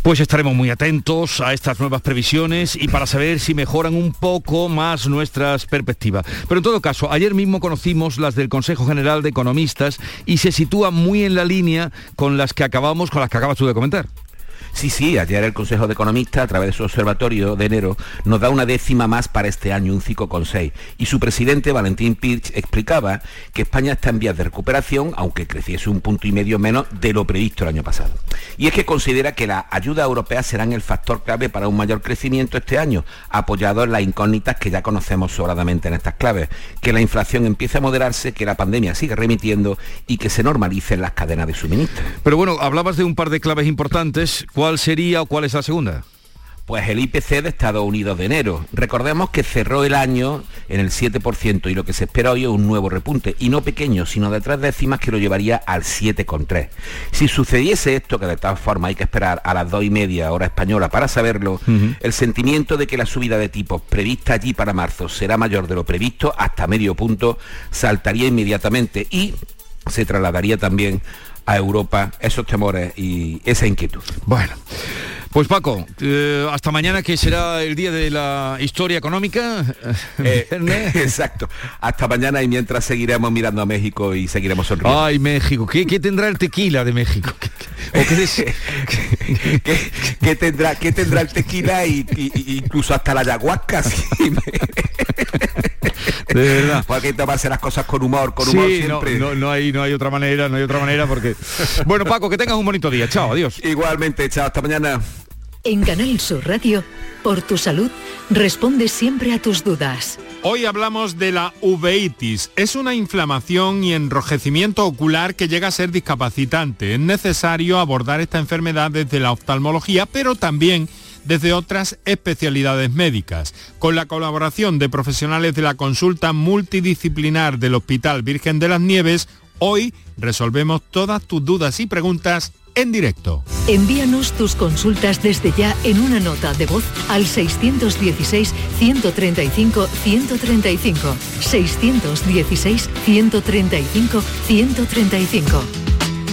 Pues estaremos muy atentos a estas nuevas previsiones y para saber si mejoran un poco más nuestras perspectivas. Pero en todo caso, ayer mismo conocimos las del Consejo General de Economistas y se sitúan muy en la línea con las que acabamos, con las que acabas tú de comentar. Sí, sí, ayer el Consejo de Economistas, a través de su observatorio de enero, nos da una décima más para este año, un 5,6. Y su presidente, Valentín Pirch, explicaba que España está en vías de recuperación, aunque creciese un punto y medio menos de lo previsto el año pasado. Y es que considera que las ayudas europeas serán el factor clave para un mayor crecimiento este año, apoyado en las incógnitas que ya conocemos sobradamente en estas claves, que la inflación empiece a moderarse, que la pandemia siga remitiendo y que se normalicen las cadenas de suministro. Pero bueno, hablabas de un par de claves importantes. ¿Cuál sería o cuál es la segunda? Pues el IPC de Estados Unidos de enero. Recordemos que cerró el año en el 7% y lo que se espera hoy es un nuevo repunte, y no pequeño, sino de tres décimas que lo llevaría al 7,3. Si sucediese esto, que de todas formas hay que esperar a las dos y media hora española para saberlo, el sentimiento de que la subida de tipos prevista allí para marzo será mayor de lo previsto hasta medio punto saltaría inmediatamente y se trasladaría también a Europa esos temores y esa inquietud. Bueno. Pues Paco, eh, hasta mañana que será el día de la historia económica. Eh, exacto. Hasta mañana y mientras seguiremos mirando a México y seguiremos sonriendo. Ay, México. ¿Qué, qué tendrá el tequila de México? ¿O qué, des- ¿Qué, qué tendrá, qué tendrá el tequila y, y- y incluso hasta la ayahuasca? Sí, me- De verdad. Pues hay que tomarse las cosas con humor, con Sí, humor no, siempre. no, no hay, no hay otra manera, no hay otra manera porque... Bueno, Paco, que tengas un bonito día. Chao, adiós. Igualmente, chao, hasta mañana. En Canal Sur Radio, por tu salud, responde siempre a tus dudas. Hoy hablamos de la uveitis. Es una inflamación y enrojecimiento ocular que llega a ser discapacitante. Es necesario abordar esta enfermedad desde la oftalmología, pero también desde otras especialidades médicas. Con la colaboración de profesionales de la consulta multidisciplinar del Hospital Virgen de las Nieves, hoy resolvemos todas tus dudas y preguntas en directo. Envíanos tus consultas desde ya en una nota de voz al 616-135-135. 616-135-135.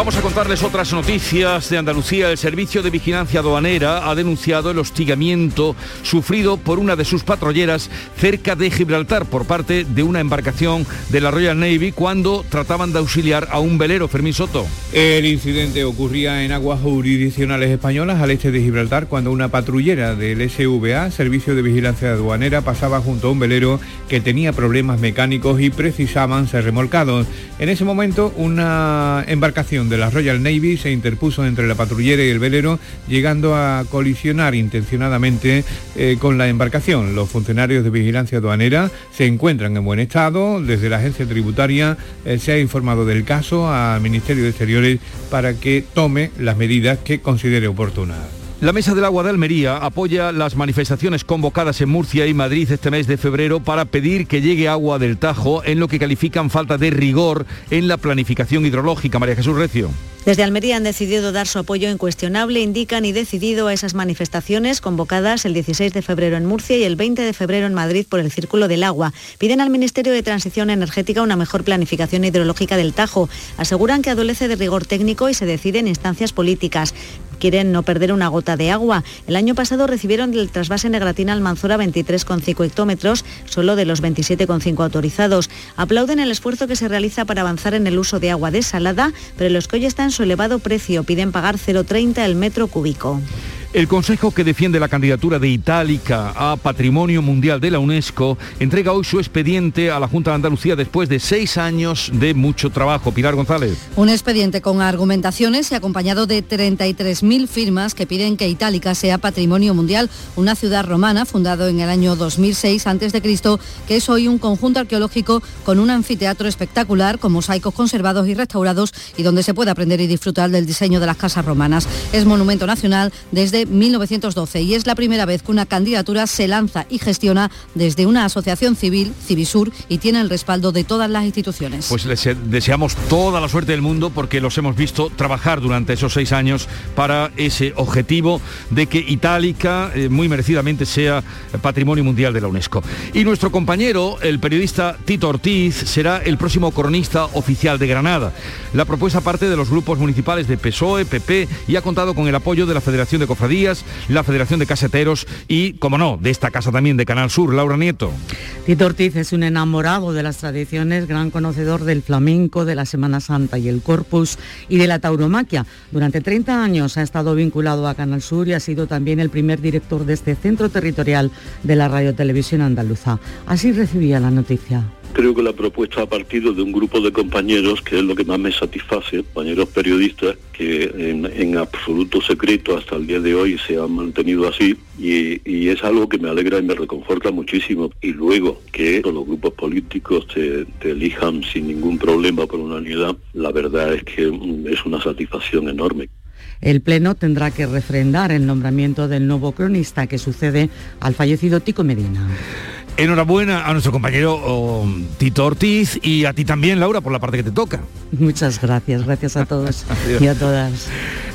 Vamos a contarles otras noticias de Andalucía. El Servicio de Vigilancia Aduanera ha denunciado el hostigamiento sufrido por una de sus patrulleras cerca de Gibraltar por parte de una embarcación de la Royal Navy cuando trataban de auxiliar a un velero, Fermín Soto. El incidente ocurría en aguas jurisdiccionales españolas al este de Gibraltar cuando una patrullera del SVA, Servicio de Vigilancia Aduanera, pasaba junto a un velero que tenía problemas mecánicos y precisaban ser remolcados. En ese momento una embarcación de la Royal Navy se interpuso entre la patrullera y el velero, llegando a colisionar intencionadamente eh, con la embarcación. Los funcionarios de vigilancia aduanera se encuentran en buen estado. Desde la agencia tributaria eh, se ha informado del caso al Ministerio de Exteriores para que tome las medidas que considere oportunas. La Mesa del Agua de Almería apoya las manifestaciones convocadas en Murcia y Madrid este mes de febrero para pedir que llegue agua del Tajo en lo que califican falta de rigor en la planificación hidrológica. María Jesús Recio. Desde Almería han decidido dar su apoyo incuestionable, indican y decidido a esas manifestaciones convocadas el 16 de febrero en Murcia y el 20 de febrero en Madrid por el Círculo del Agua. Piden al Ministerio de Transición Energética una mejor planificación hidrológica del Tajo. Aseguran que adolece de rigor técnico y se decide en instancias políticas. Quieren no perder una gota de agua. El año pasado recibieron del trasvase Negratina Almanzora 23,5 hectómetros, solo de los 27,5 autorizados. Aplauden el esfuerzo que se realiza para avanzar en el uso de agua desalada, pero los que hoy están en su elevado precio piden pagar 0,30 el metro cúbico. El Consejo que defiende la candidatura de Itálica a Patrimonio Mundial de la UNESCO entrega hoy su expediente a la Junta de Andalucía después de seis años de mucho trabajo. Pilar González. Un expediente con argumentaciones y acompañado de 33.000 firmas que piden que Itálica sea Patrimonio Mundial, una ciudad romana fundado en el año 2006 a.C., que es hoy un conjunto arqueológico con un anfiteatro espectacular con mosaicos conservados y restaurados y donde se puede aprender y disfrutar del diseño de las casas romanas. Es monumento nacional desde 1912 y es la primera vez que una candidatura se lanza y gestiona desde una asociación civil, Civisur, y tiene el respaldo de todas las instituciones. Pues les deseamos toda la suerte del mundo porque los hemos visto trabajar durante esos seis años para ese objetivo de que Itálica eh, muy merecidamente sea Patrimonio Mundial de la UNESCO. Y nuestro compañero, el periodista Tito Ortiz, será el próximo cronista oficial de Granada. La propuesta parte de los grupos municipales de PSOE, PP y ha contado con el apoyo de la Federación de Cofradías, la Federación de Caseteros y, como no, de esta casa también de Canal Sur, Laura Nieto. Tito Ortiz es un enamorado de las tradiciones, gran conocedor del flamenco, de la Semana Santa y el Corpus y de la tauromaquia. Durante 30 años ha estado vinculado a Canal Sur y ha sido también el primer director de este centro territorial de la Radio Televisión Andaluza. Así recibía la noticia. Creo que la propuesta ha partido de un grupo de compañeros, que es lo que más me satisface, compañeros periodistas, que en, absoluto secreto hasta el día de hoy se han mantenido así y, y es algo que me alegra y me reconforta muchísimo. Y luego que los grupos políticos te, te elijan sin ningún problema por unanimidad, la verdad es que mm, es una satisfacción enorme. El Pleno tendrá que refrendar el nombramiento del nuevo cronista que sucede al fallecido Tico Medina. Enhorabuena a nuestro compañero oh, Tito Ortiz y a ti también, Laura, por la parte que te toca. Muchas gracias, gracias a todos y a todas.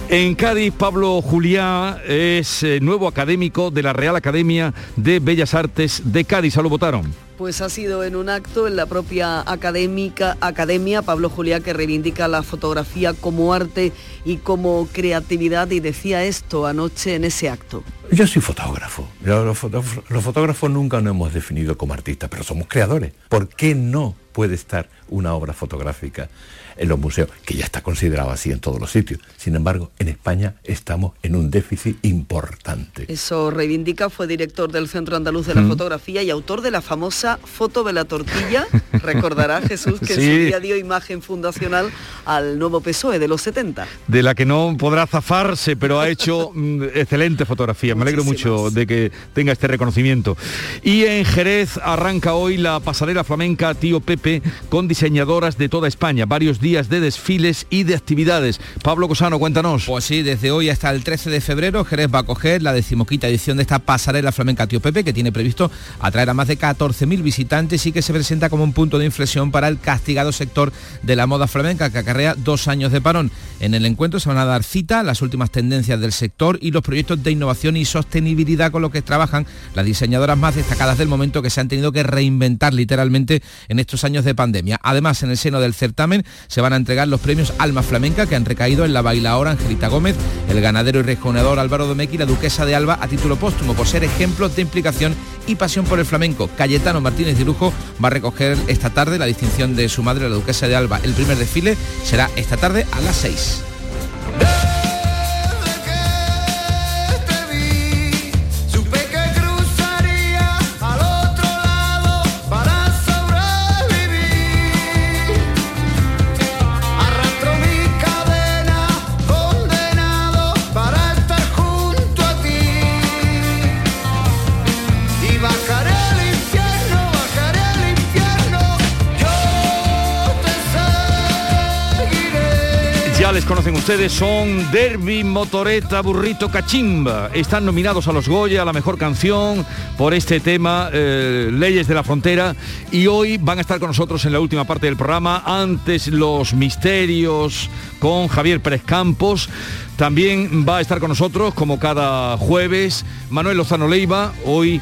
En Cádiz, Pablo Juliá es eh, nuevo académico de la Real Academia de Bellas Artes de Cádiz. ¿A lo votaron? Pues ha sido en un acto en la propia académica, academia Pablo Juliá que reivindica la fotografía como arte y como creatividad y decía esto anoche en ese acto. Yo soy fotógrafo. Yo, los, fotógrafos, los fotógrafos nunca nos hemos definido como artistas, pero somos creadores. ¿Por qué no puede estar una obra fotográfica en los museos, que ya está considerado así en todos los sitios. Sin embargo, en España estamos en un déficit importante. Eso reivindica, fue director del Centro Andaluz de la Mm. Fotografía y autor de la famosa foto de la tortilla. Recordará Jesús que en Sí. su día dio imagen fundacional al nuevo PSOE de los 70. de la que no podrá zafarse, pero ha hecho mm, excelente fotografía. Me alegro mucho de que tenga este reconocimiento. Y en Jerez arranca hoy la pasarela flamenca Tío Pepe con diseñadoras de toda España. Varios días de desfiles y de actividades. Pablo Cosano, cuéntanos. Pues sí, desde hoy hasta el 13 de febrero Jerez va a coger la decimoquinta edición de esta pasarela flamenca Tío Pepe que tiene previsto atraer a más de 14.000 visitantes y que se presenta como un punto de inflexión para el castigado sector de la moda flamenca que acarrea dos años de parón. En el encuentro se van a dar cita las últimas tendencias del sector y los proyectos de innovación y sostenibilidad con los que trabajan las diseñadoras más destacadas del momento que se han tenido que reinventar literalmente en estos años de pandemia. Además, en el seno del certamen se van a entregar los premios Alma Flamenca que han recaído en la bailaora Angelita Gómez, el ganadero y rejoneador Álvaro Domequi y la duquesa de Alba a título póstumo por ser ejemplos de implicación y pasión por el flamenco. Cayetano Martínez de va a recoger esta tarde la distinción de su madre, la duquesa de Alba. El primer desfile será esta tarde a las 6. Conocen ustedes, son Derby, Motoreta, Burrito, Cachimba. Están nominados a los Goya, a la mejor canción, por este tema, eh, Leyes de la Frontera. Y hoy van a estar con nosotros en la última parte del programa, antes los misterios con Javier Pérez Campos. También va a estar con nosotros, como cada jueves, Manuel Lozano Leiva, hoy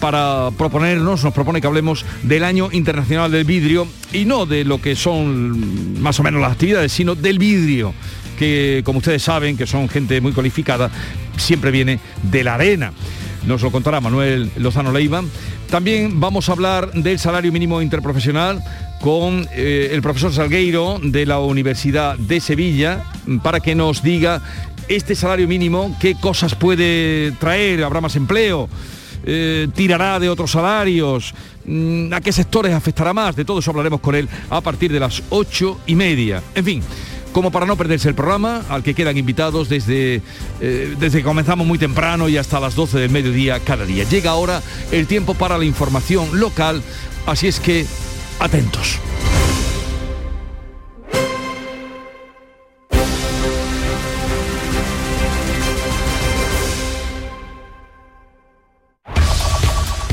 para proponernos, nos propone que hablemos del Año Internacional del Vidrio y no de lo que son más o menos las actividades, sino del vidrio que como ustedes saben, que son gente muy cualificada, siempre viene de la arena. Nos lo contará Manuel Lozano Leiva. También vamos a hablar del salario mínimo interprofesional con eh, el profesor Salgueiro de la Universidad de Sevilla para que nos diga este salario mínimo, qué cosas puede traer, habrá más empleo, eh, tirará de otros salarios, mm, a qué sectores afectará más, de todo eso hablaremos con él a partir de las ocho y media. En fin, como para no perderse el programa, al que quedan invitados desde, eh, desde que comenzamos muy temprano y hasta las 12 del mediodía cada día. Llega ahora el tiempo para la información local, así es que atentos.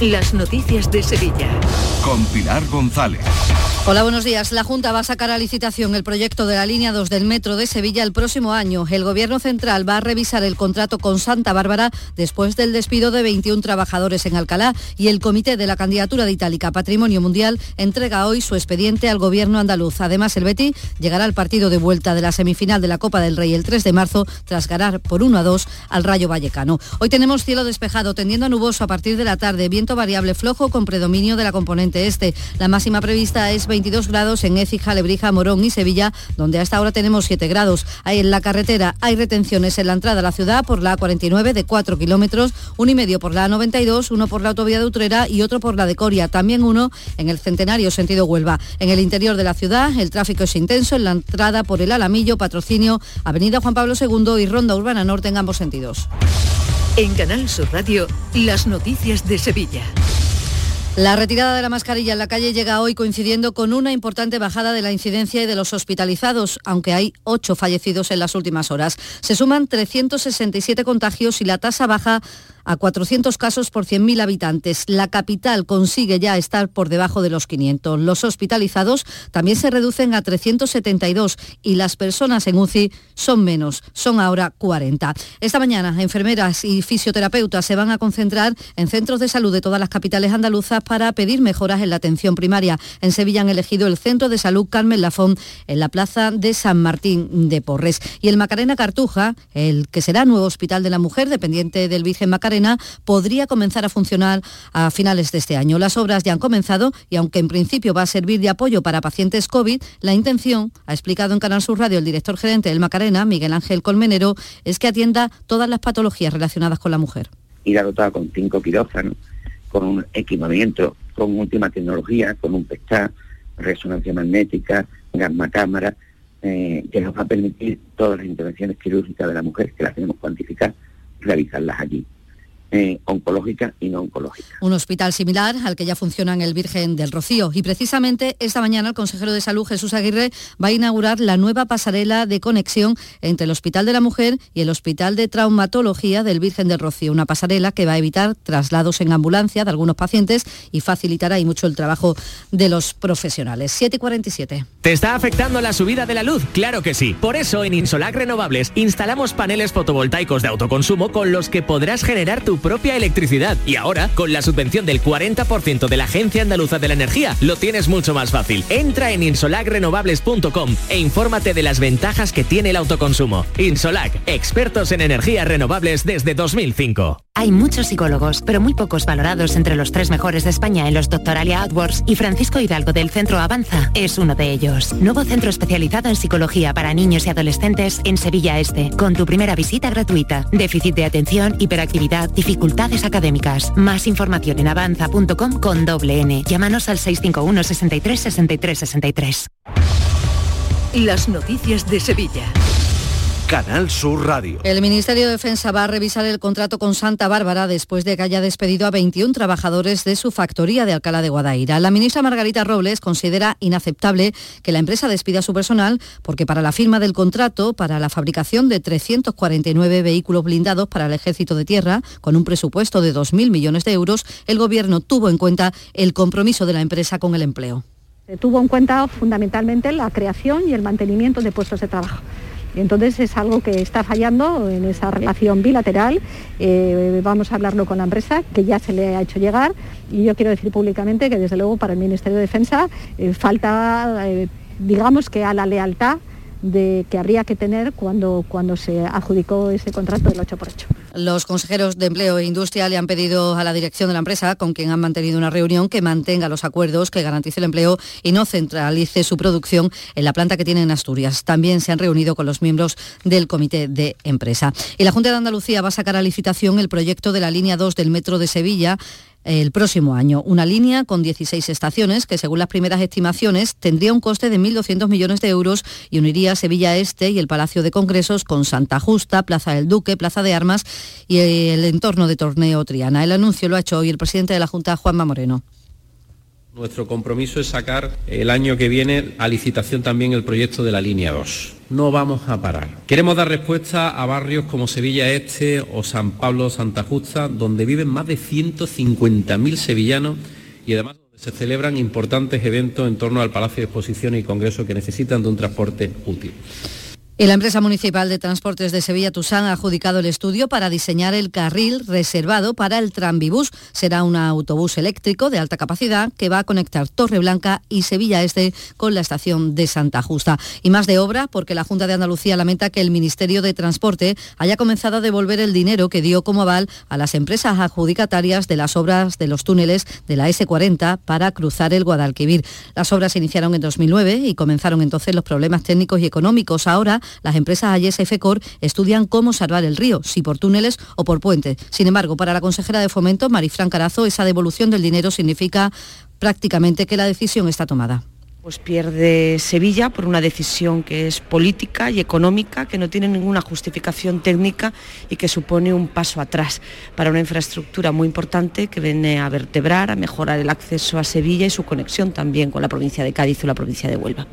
las noticias de Sevilla. Con Pilar González. Hola, buenos días. La Junta va a sacar a licitación el proyecto de la línea 2 del Metro de Sevilla el próximo año. El Gobierno Central va a revisar el contrato con Santa Bárbara después del despido de 21 trabajadores en Alcalá y el Comité de la Candidatura de Itálica Patrimonio Mundial entrega hoy su expediente al Gobierno andaluz. Además, el Betty llegará al partido de vuelta de la semifinal de la Copa del Rey el 3 de marzo tras ganar por 1 a 2 al Rayo Vallecano. Hoy tenemos cielo despejado, tendiendo a nuboso a partir de la tarde, viento variable flojo con predominio de la componente este. La máxima prevista es 22 grados en Écija, Lebrija, Morón y Sevilla, donde hasta ahora tenemos 7 grados. En la carretera hay retenciones en la entrada a la ciudad por la A49 de 4 kilómetros, uno y medio por la A92, uno por la autovía de Utrera y otro por la de Coria, también uno en el Centenario sentido Huelva. En el interior de la ciudad el tráfico es intenso en la entrada por el Alamillo, Patrocinio, Avenida Juan Pablo II y Ronda Urbana Norte en ambos sentidos. En Canal Sur Radio, las noticias de Sevilla. La retirada de la mascarilla en la calle llega hoy coincidiendo con una importante bajada de la incidencia y de los hospitalizados, aunque hay ocho fallecidos en las últimas horas. Se suman 367 contagios y la tasa baja a 400 casos por 100.000 habitantes. La capital consigue ya estar por debajo de los 500. Los hospitalizados también se reducen a 372 y las personas en UCI son menos, son ahora 40. Esta mañana, enfermeras y fisioterapeutas se van a concentrar en centros de salud de todas las capitales andaluzas para pedir mejoras en la atención primaria. En Sevilla han elegido el Centro de Salud Carmen Lafón en la plaza de San Martín de Porres. Y el Macarena Cartuja, el que será nuevo Hospital de la Mujer, dependiente del Virgen Macarena, podría comenzar a funcionar a finales de este año. Las obras ya han comenzado y aunque en principio va a servir de apoyo para pacientes COVID, la intención, ha explicado en Canal Sur Radio el director gerente del Macarena, Miguel Ángel Colmenero, es que atienda todas las patologías relacionadas con la mujer. Ir dotada con cinco quirófanos, con un equipamiento, con última tecnología, con un PETA, resonancia magnética, gamma cámara, eh, que nos va a permitir todas las intervenciones quirúrgicas de la mujer, que las tenemos cuantificar, realizarlas allí eh, oncológica y no oncológica. Un hospital similar al que ya funciona en el Virgen del Rocío. Y precisamente esta mañana el consejero de Salud, Jesús Aguirre, va a inaugurar la nueva pasarela de conexión entre el Hospital de la Mujer y el Hospital de Traumatología del Virgen del Rocío. Una pasarela que va a evitar traslados en ambulancia de algunos pacientes y facilitará y mucho el trabajo de los profesionales. 7 y 47. ¿Te está afectando la subida de la luz? Claro que sí. Por eso en Insolac Renovables instalamos paneles fotovoltaicos de autoconsumo con los que podrás generar tu propia electricidad. Y ahora, con la subvención del 40% de la Agencia Andaluza de la Energía, lo tienes mucho más fácil. Entra en insolacrenovables.com e infórmate de las ventajas que tiene el autoconsumo. Insolac, expertos en energías renovables desde 2005. Hay muchos psicólogos, pero muy pocos valorados entre los tres mejores de España en los Doctoralia AdWords y Francisco Hidalgo del Centro Avanza es uno de ellos. Nuevo centro especializado en psicología para niños y adolescentes en Sevilla Este, con tu primera visita gratuita. Déficit de atención, hiperactividad, dificultades académicas. Más información en avanza.com con doble N. Llámanos al 651 63 63 63. Las noticias de Sevilla. Canal Sur Radio. El Ministerio de Defensa va a revisar el contrato con Santa Bárbara después de que haya despedido a 21 trabajadores de su factoría de Alcalá de Guadaira. La ministra Margarita Robles considera inaceptable que la empresa despida a su personal porque para la firma del contrato para la fabricación de 349 vehículos blindados para el Ejército de Tierra, con un presupuesto de 2.000 millones de euros, el Gobierno tuvo en cuenta el compromiso de la empresa con el empleo. Se tuvo en cuenta fundamentalmente la creación y el mantenimiento de puestos de trabajo. Entonces es algo que está fallando en esa relación bilateral. Eh, vamos a hablarlo con la empresa, que ya se le ha hecho llegar. Y yo quiero decir públicamente que desde luego para el Ministerio de Defensa eh, falta, eh, digamos que a la lealtad de que habría que tener cuando, cuando se adjudicó ese contrato del 8x8. Los consejeros de Empleo e Industria le han pedido a la dirección de la empresa, con quien han mantenido una reunión, que mantenga los acuerdos, que garantice el empleo y no centralice su producción en la planta que tiene en Asturias. También se han reunido con los miembros del comité de empresa. Y la Junta de Andalucía va a sacar a licitación el proyecto de la línea 2 del metro de Sevilla el próximo año. Una línea con 16 estaciones que, según las primeras estimaciones, tendría un coste de 1.200 millones de euros y uniría Sevilla Este y el Palacio de Congresos con Santa Justa, Plaza del Duque, Plaza de Armas y el entorno de Torneo Triana. El anuncio lo ha hecho hoy el presidente de la Junta, Juanma Moreno. Nuestro compromiso es sacar el año que viene a licitación también el proyecto de la línea 2. No vamos a parar. Queremos dar respuesta a barrios como Sevilla Este o San Pablo Santa Justa, donde viven más de 150.000 sevillanos y además se celebran importantes eventos en torno al Palacio de Exposiciones y Congresos que necesitan de un transporte útil. La empresa municipal de transportes de Sevilla Tusán ha adjudicado el estudio para diseñar el carril reservado para el Tranvibús. Será un autobús eléctrico de alta capacidad que va a conectar Torreblanca y Sevilla Este con la estación de Santa Justa. Y más de obra porque la Junta de Andalucía lamenta que el Ministerio de Transporte haya comenzado a devolver el dinero que dio como aval a las empresas adjudicatarias de las obras de los túneles de la S40 para cruzar el Guadalquivir. Las obras se iniciaron en 2009 y comenzaron entonces los problemas técnicos y económicos. Ahora las empresas AYES FECOR estudian cómo salvar el río, si por túneles o por puentes. Sin embargo, para la consejera de Fomento, Marifran Carazo, esa devolución del dinero significa prácticamente que la decisión está tomada pues pierde Sevilla por una decisión que es política y económica, que no tiene ninguna justificación técnica y que supone un paso atrás para una infraestructura muy importante que viene a vertebrar, a mejorar el acceso a Sevilla y su conexión también con la provincia de Cádiz o la provincia de Huelva.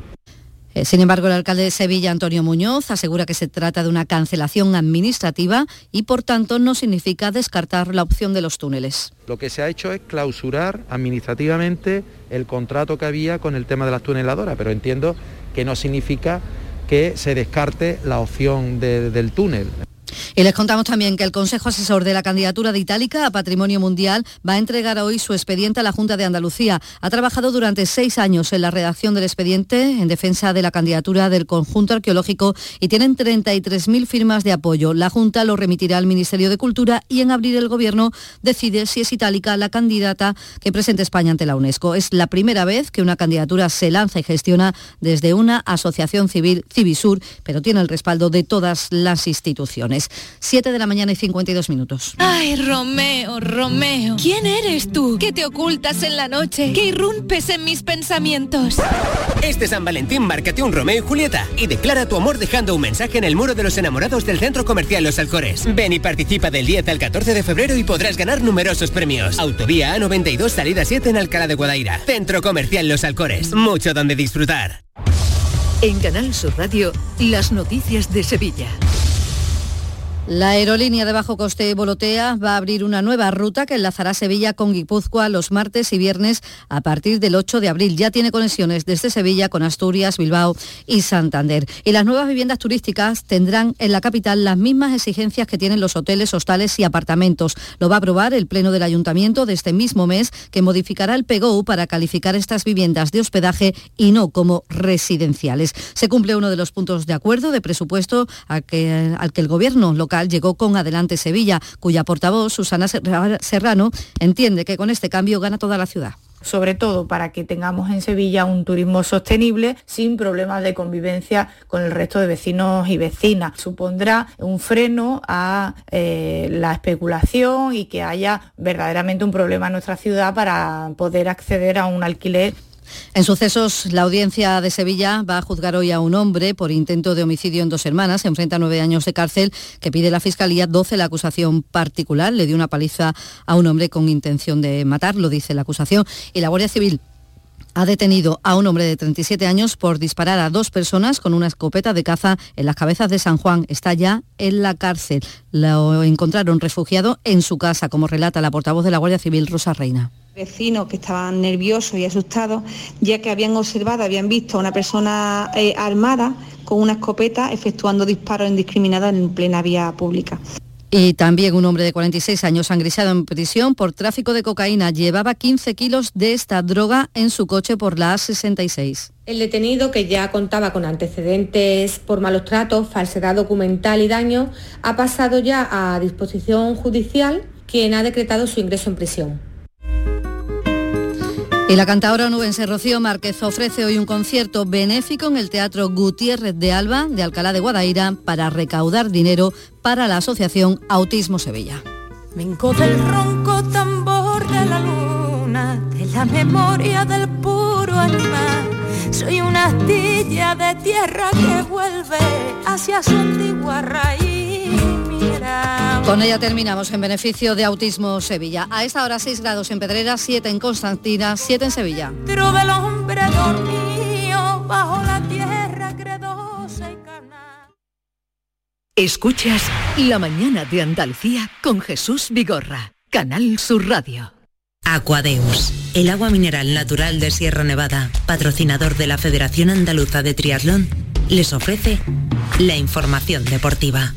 Eh, sin embargo, el alcalde de Sevilla, Antonio Muñoz, asegura que se trata de una cancelación administrativa y, por tanto, no significa descartar la opción de los túneles. Lo que se ha hecho es clausurar administrativamente el contrato que había con el tema de las tuneladoras, pero entiendo que no significa que se descarte la opción de, del túnel. Y les contamos también que el Consejo Asesor de la Candidatura de Itálica a Patrimonio Mundial va a entregar hoy su expediente a la Junta de Andalucía. Ha trabajado durante seis años en la redacción del expediente en defensa de la candidatura del conjunto arqueológico y tienen 33.000 firmas de apoyo. La Junta lo remitirá al Ministerio de Cultura y en abril el Gobierno decide si es Itálica la candidata que presente España ante la UNESCO. Es la primera vez que una candidatura se lanza y gestiona desde una asociación civil, Civisur, pero tiene el respaldo de todas las instituciones. 7 de la mañana y 52 minutos. Ay, Romeo, Romeo. ¿Quién eres tú? ¿Qué te ocultas en la noche? ¿Qué irrumpes en mis pensamientos? Este San Valentín márcate un Romeo y Julieta y declara tu amor dejando un mensaje en el muro de los enamorados del Centro Comercial Los Alcores. Ven y participa del 10 al 14 de febrero y podrás ganar numerosos premios. Autovía A92 salida 7 en Alcalá de Guadaira. Centro Comercial Los Alcores. Mucho donde disfrutar. En Canal Sur Radio, las noticias de Sevilla. La aerolínea de bajo coste Volotea va a abrir una nueva ruta que enlazará Sevilla con Guipúzcoa los martes y viernes a partir del 8 de abril. Ya tiene conexiones desde Sevilla con Asturias, Bilbao y Santander. Y las nuevas viviendas turísticas tendrán en la capital las mismas exigencias que tienen los hoteles, hostales y apartamentos. Lo va a aprobar el Pleno del Ayuntamiento de este mismo mes que modificará el PGO para calificar estas viviendas de hospedaje y no como residenciales. Se cumple uno de los puntos de acuerdo de presupuesto al que el Gobierno local llegó con Adelante Sevilla, cuya portavoz, Susana Serrano, entiende que con este cambio gana toda la ciudad sobre todo para que tengamos en Sevilla un turismo sostenible sin problemas de convivencia con el resto de vecinos y vecinas. Supondrá un freno a eh, la especulación y que haya verdaderamente un problema en nuestra ciudad para poder acceder a un alquiler en sucesos, la audiencia de Sevilla va a juzgar hoy a un hombre por intento de homicidio en dos hermanas. Se enfrenta a nueve años de cárcel que pide la Fiscalía 12 la acusación particular. Le dio una paliza a un hombre con intención de matar, lo dice la acusación. Y la Guardia Civil ha detenido a un hombre de 37 años por disparar a dos personas con una escopeta de caza en las cabezas de San Juan. Está ya en la cárcel. Lo encontraron refugiado en su casa, como relata la portavoz de la Guardia Civil, Rosa Reina vecinos que estaban nerviosos y asustados, ya que habían observado, habían visto a una persona eh, armada con una escopeta efectuando disparos indiscriminados en plena vía pública. Y también un hombre de 46 años angrisado en prisión por tráfico de cocaína. Llevaba 15 kilos de esta droga en su coche por la A66. El detenido, que ya contaba con antecedentes por malos tratos, falsedad documental y daño, ha pasado ya a disposición judicial, quien ha decretado su ingreso en prisión. Y la cantadora nubense Rocío Márquez ofrece hoy un concierto benéfico en el Teatro Gutiérrez de Alba de Alcalá de Guadaira para recaudar dinero para la Asociación Autismo Sevilla. Vengo del ronco tambor de la luna, de la memoria del puro animal. Soy una astilla de tierra que vuelve hacia su antigua raíz. Con ella terminamos en beneficio de Autismo Sevilla. A esta hora 6 grados en Pedrera, 7 en Constantina, 7 en Sevilla. del hombre dormido bajo la tierra credosa y carnal. Escuchas La mañana de Andalucía con Jesús Vigorra, Canal Sur Radio. Aquadeus, el agua mineral natural de Sierra Nevada, patrocinador de la Federación Andaluza de Triatlón, les ofrece la información deportiva.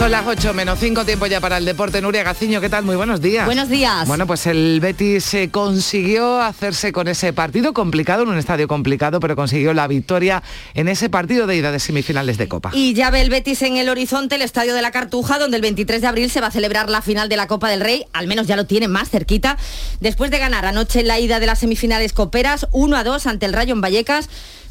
Son las 8 menos 5, tiempo ya para el deporte. Nuria Gaciño, ¿qué tal? Muy buenos días. Buenos días. Bueno, pues el Betis se consiguió hacerse con ese partido complicado, en un estadio complicado, pero consiguió la victoria en ese partido de ida de semifinales de Copa. Y ya ve el Betis en el horizonte el estadio de la Cartuja, donde el 23 de abril se va a celebrar la final de la Copa del Rey, al menos ya lo tiene más cerquita, después de ganar anoche en la ida de las semifinales coperas 1 a 2 ante el Rayo en Vallecas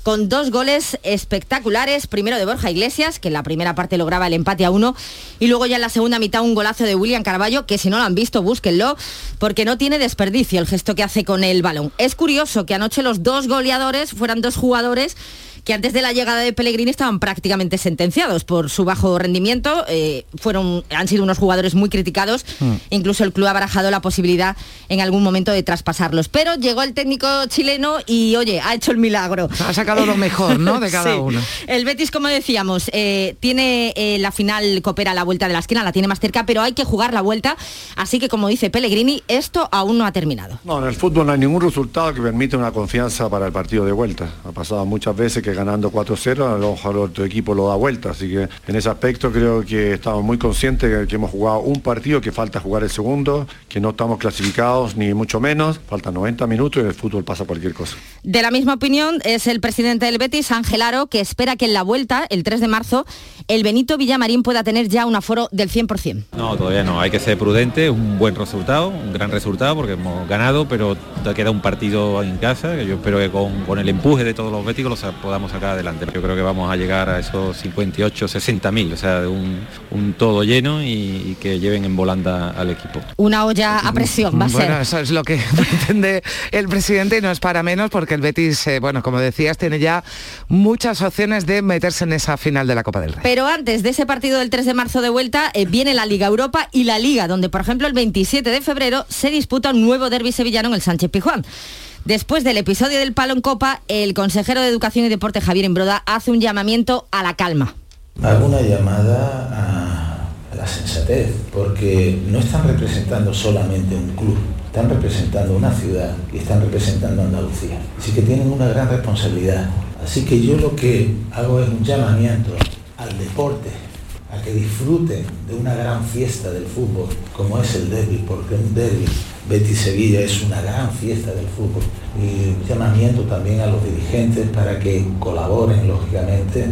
con dos goles espectaculares, primero de Borja Iglesias, que en la primera parte lograba el empate a uno, y luego ya en la segunda mitad un golazo de William Carballo, que si no lo han visto, búsquenlo, porque no tiene desperdicio el gesto que hace con el balón. Es curioso que anoche los dos goleadores fueran dos jugadores que antes de la llegada de Pellegrini estaban prácticamente sentenciados por su bajo rendimiento. Eh, fueron, han sido unos jugadores muy criticados. Mm. Incluso el club ha barajado la posibilidad en algún momento de traspasarlos. Pero llegó el técnico chileno y, oye, ha hecho el milagro. Ha sacado lo mejor, ¿no? De cada uno. El Betis, como decíamos, eh, tiene eh, la final coopera a la vuelta de la esquina, la tiene más cerca, pero hay que jugar la vuelta. Así que, como dice Pellegrini, esto aún no ha terminado. No, en el fútbol no hay ningún resultado que permita una confianza para el partido de vuelta. Ha pasado muchas veces que ganando 4-0, a lo mejor otro equipo lo da vuelta. Así que en ese aspecto creo que estamos muy conscientes de que hemos jugado un partido, que falta jugar el segundo, que no estamos clasificados ni mucho menos. Faltan 90 minutos y el fútbol pasa cualquier cosa. De la misma opinión es el presidente del Betis, Ángel Aro, que espera que en la vuelta, el 3 de marzo, el Benito Villamarín pueda tener ya un aforo del 100%. No, todavía no. Hay que ser prudente, un buen resultado, un gran resultado porque hemos ganado, pero te queda un partido en casa que yo espero que con, con el empuje de todos los béticos lo podamos sacar adelante. Yo creo que vamos a llegar a esos 58, 60 mil, o sea, de un, un todo lleno y, y, que lleven en volanda al equipo. Una olla a presión va a bueno, ser. eso es lo que pretende el presidente y no es para menos porque el Betis, eh, bueno, como decías, tiene ya muchas opciones de meterse en esa final de la Copa del Rey. Pero antes de ese partido del 3 de marzo de vuelta, eh, viene la Liga Europa y la Liga, donde por ejemplo el 27 de febrero se disputa un nuevo derby sevillano en el Sánchez Pijuán. Después del episodio del palo en copa, el consejero de Educación y Deporte Javier Embroda hace un llamamiento a la calma. Hago una llamada a la sensatez, porque no están representando solamente un club, están representando una ciudad y están representando Andalucía. Así que tienen una gran responsabilidad. Así que yo lo que hago es un llamamiento al deporte, a que disfruten de una gran fiesta del fútbol, como es el derby, porque un derby Betis Sevilla es una gran fiesta del fútbol. Y un llamamiento también a los dirigentes para que colaboren lógicamente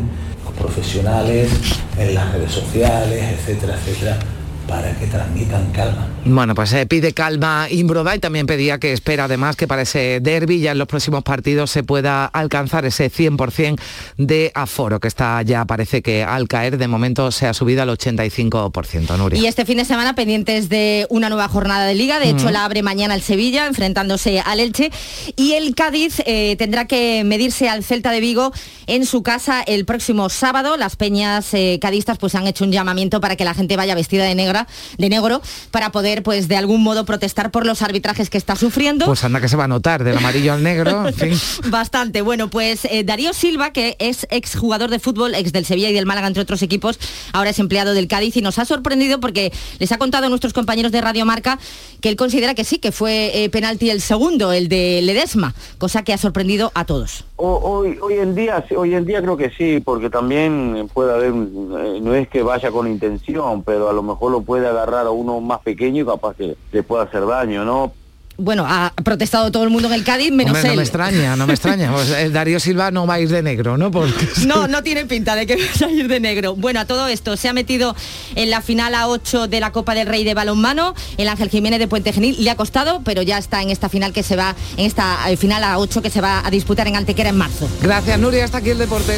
profesionales en las redes sociales, etcétera, etcétera, para que transmitan calma. Bueno, pues eh, pide calma Imbroda y también pedía que espera además que para ese derby ya en los próximos partidos se pueda alcanzar ese 100% de aforo, que está ya parece que al caer de momento se ha subido al 85%, Nuria. Y este fin de semana pendientes de una nueva jornada de liga, de hecho la abre mañana el Sevilla enfrentándose al Elche y el Cádiz eh, tendrá que medirse al Celta de Vigo en su casa el próximo sábado. Las peñas eh, cadistas pues han hecho un llamamiento para que la gente vaya vestida de de negro, para poder pues de algún modo protestar por los arbitrajes que está sufriendo. Pues anda que se va a notar, del amarillo al negro, en fin. Bastante. Bueno, pues eh, Darío Silva, que es exjugador de fútbol, ex del Sevilla y del Málaga, entre otros equipos, ahora es empleado del Cádiz y nos ha sorprendido porque les ha contado a nuestros compañeros de Radio Marca que él considera que sí, que fue eh, penalti el segundo, el de Ledesma, cosa que ha sorprendido a todos. Hoy, hoy en día, hoy en día creo que sí, porque también puede haber, eh, no es que vaya con intención, pero a lo mejor lo puede agarrar a uno más pequeño y capaz que le pueda hacer daño, ¿no? bueno, ha protestado todo el mundo en el Cádiz, menos Hombre, él. No me extraña, no me extraña. Pues, eh, Darío Silva no va a ir de negro, ¿no? Porque... No, no tiene pinta de que vaya a ir de negro. Bueno, a todo esto se ha metido en la final a 8 de la Copa del Rey de balonmano. El Ángel Jiménez de Puente Genil le ha costado, pero ya está en esta final que se va, en esta eh, final a 8 que se va a disputar en Antequera en marzo. Gracias, Nuria. Hasta aquí el deporte.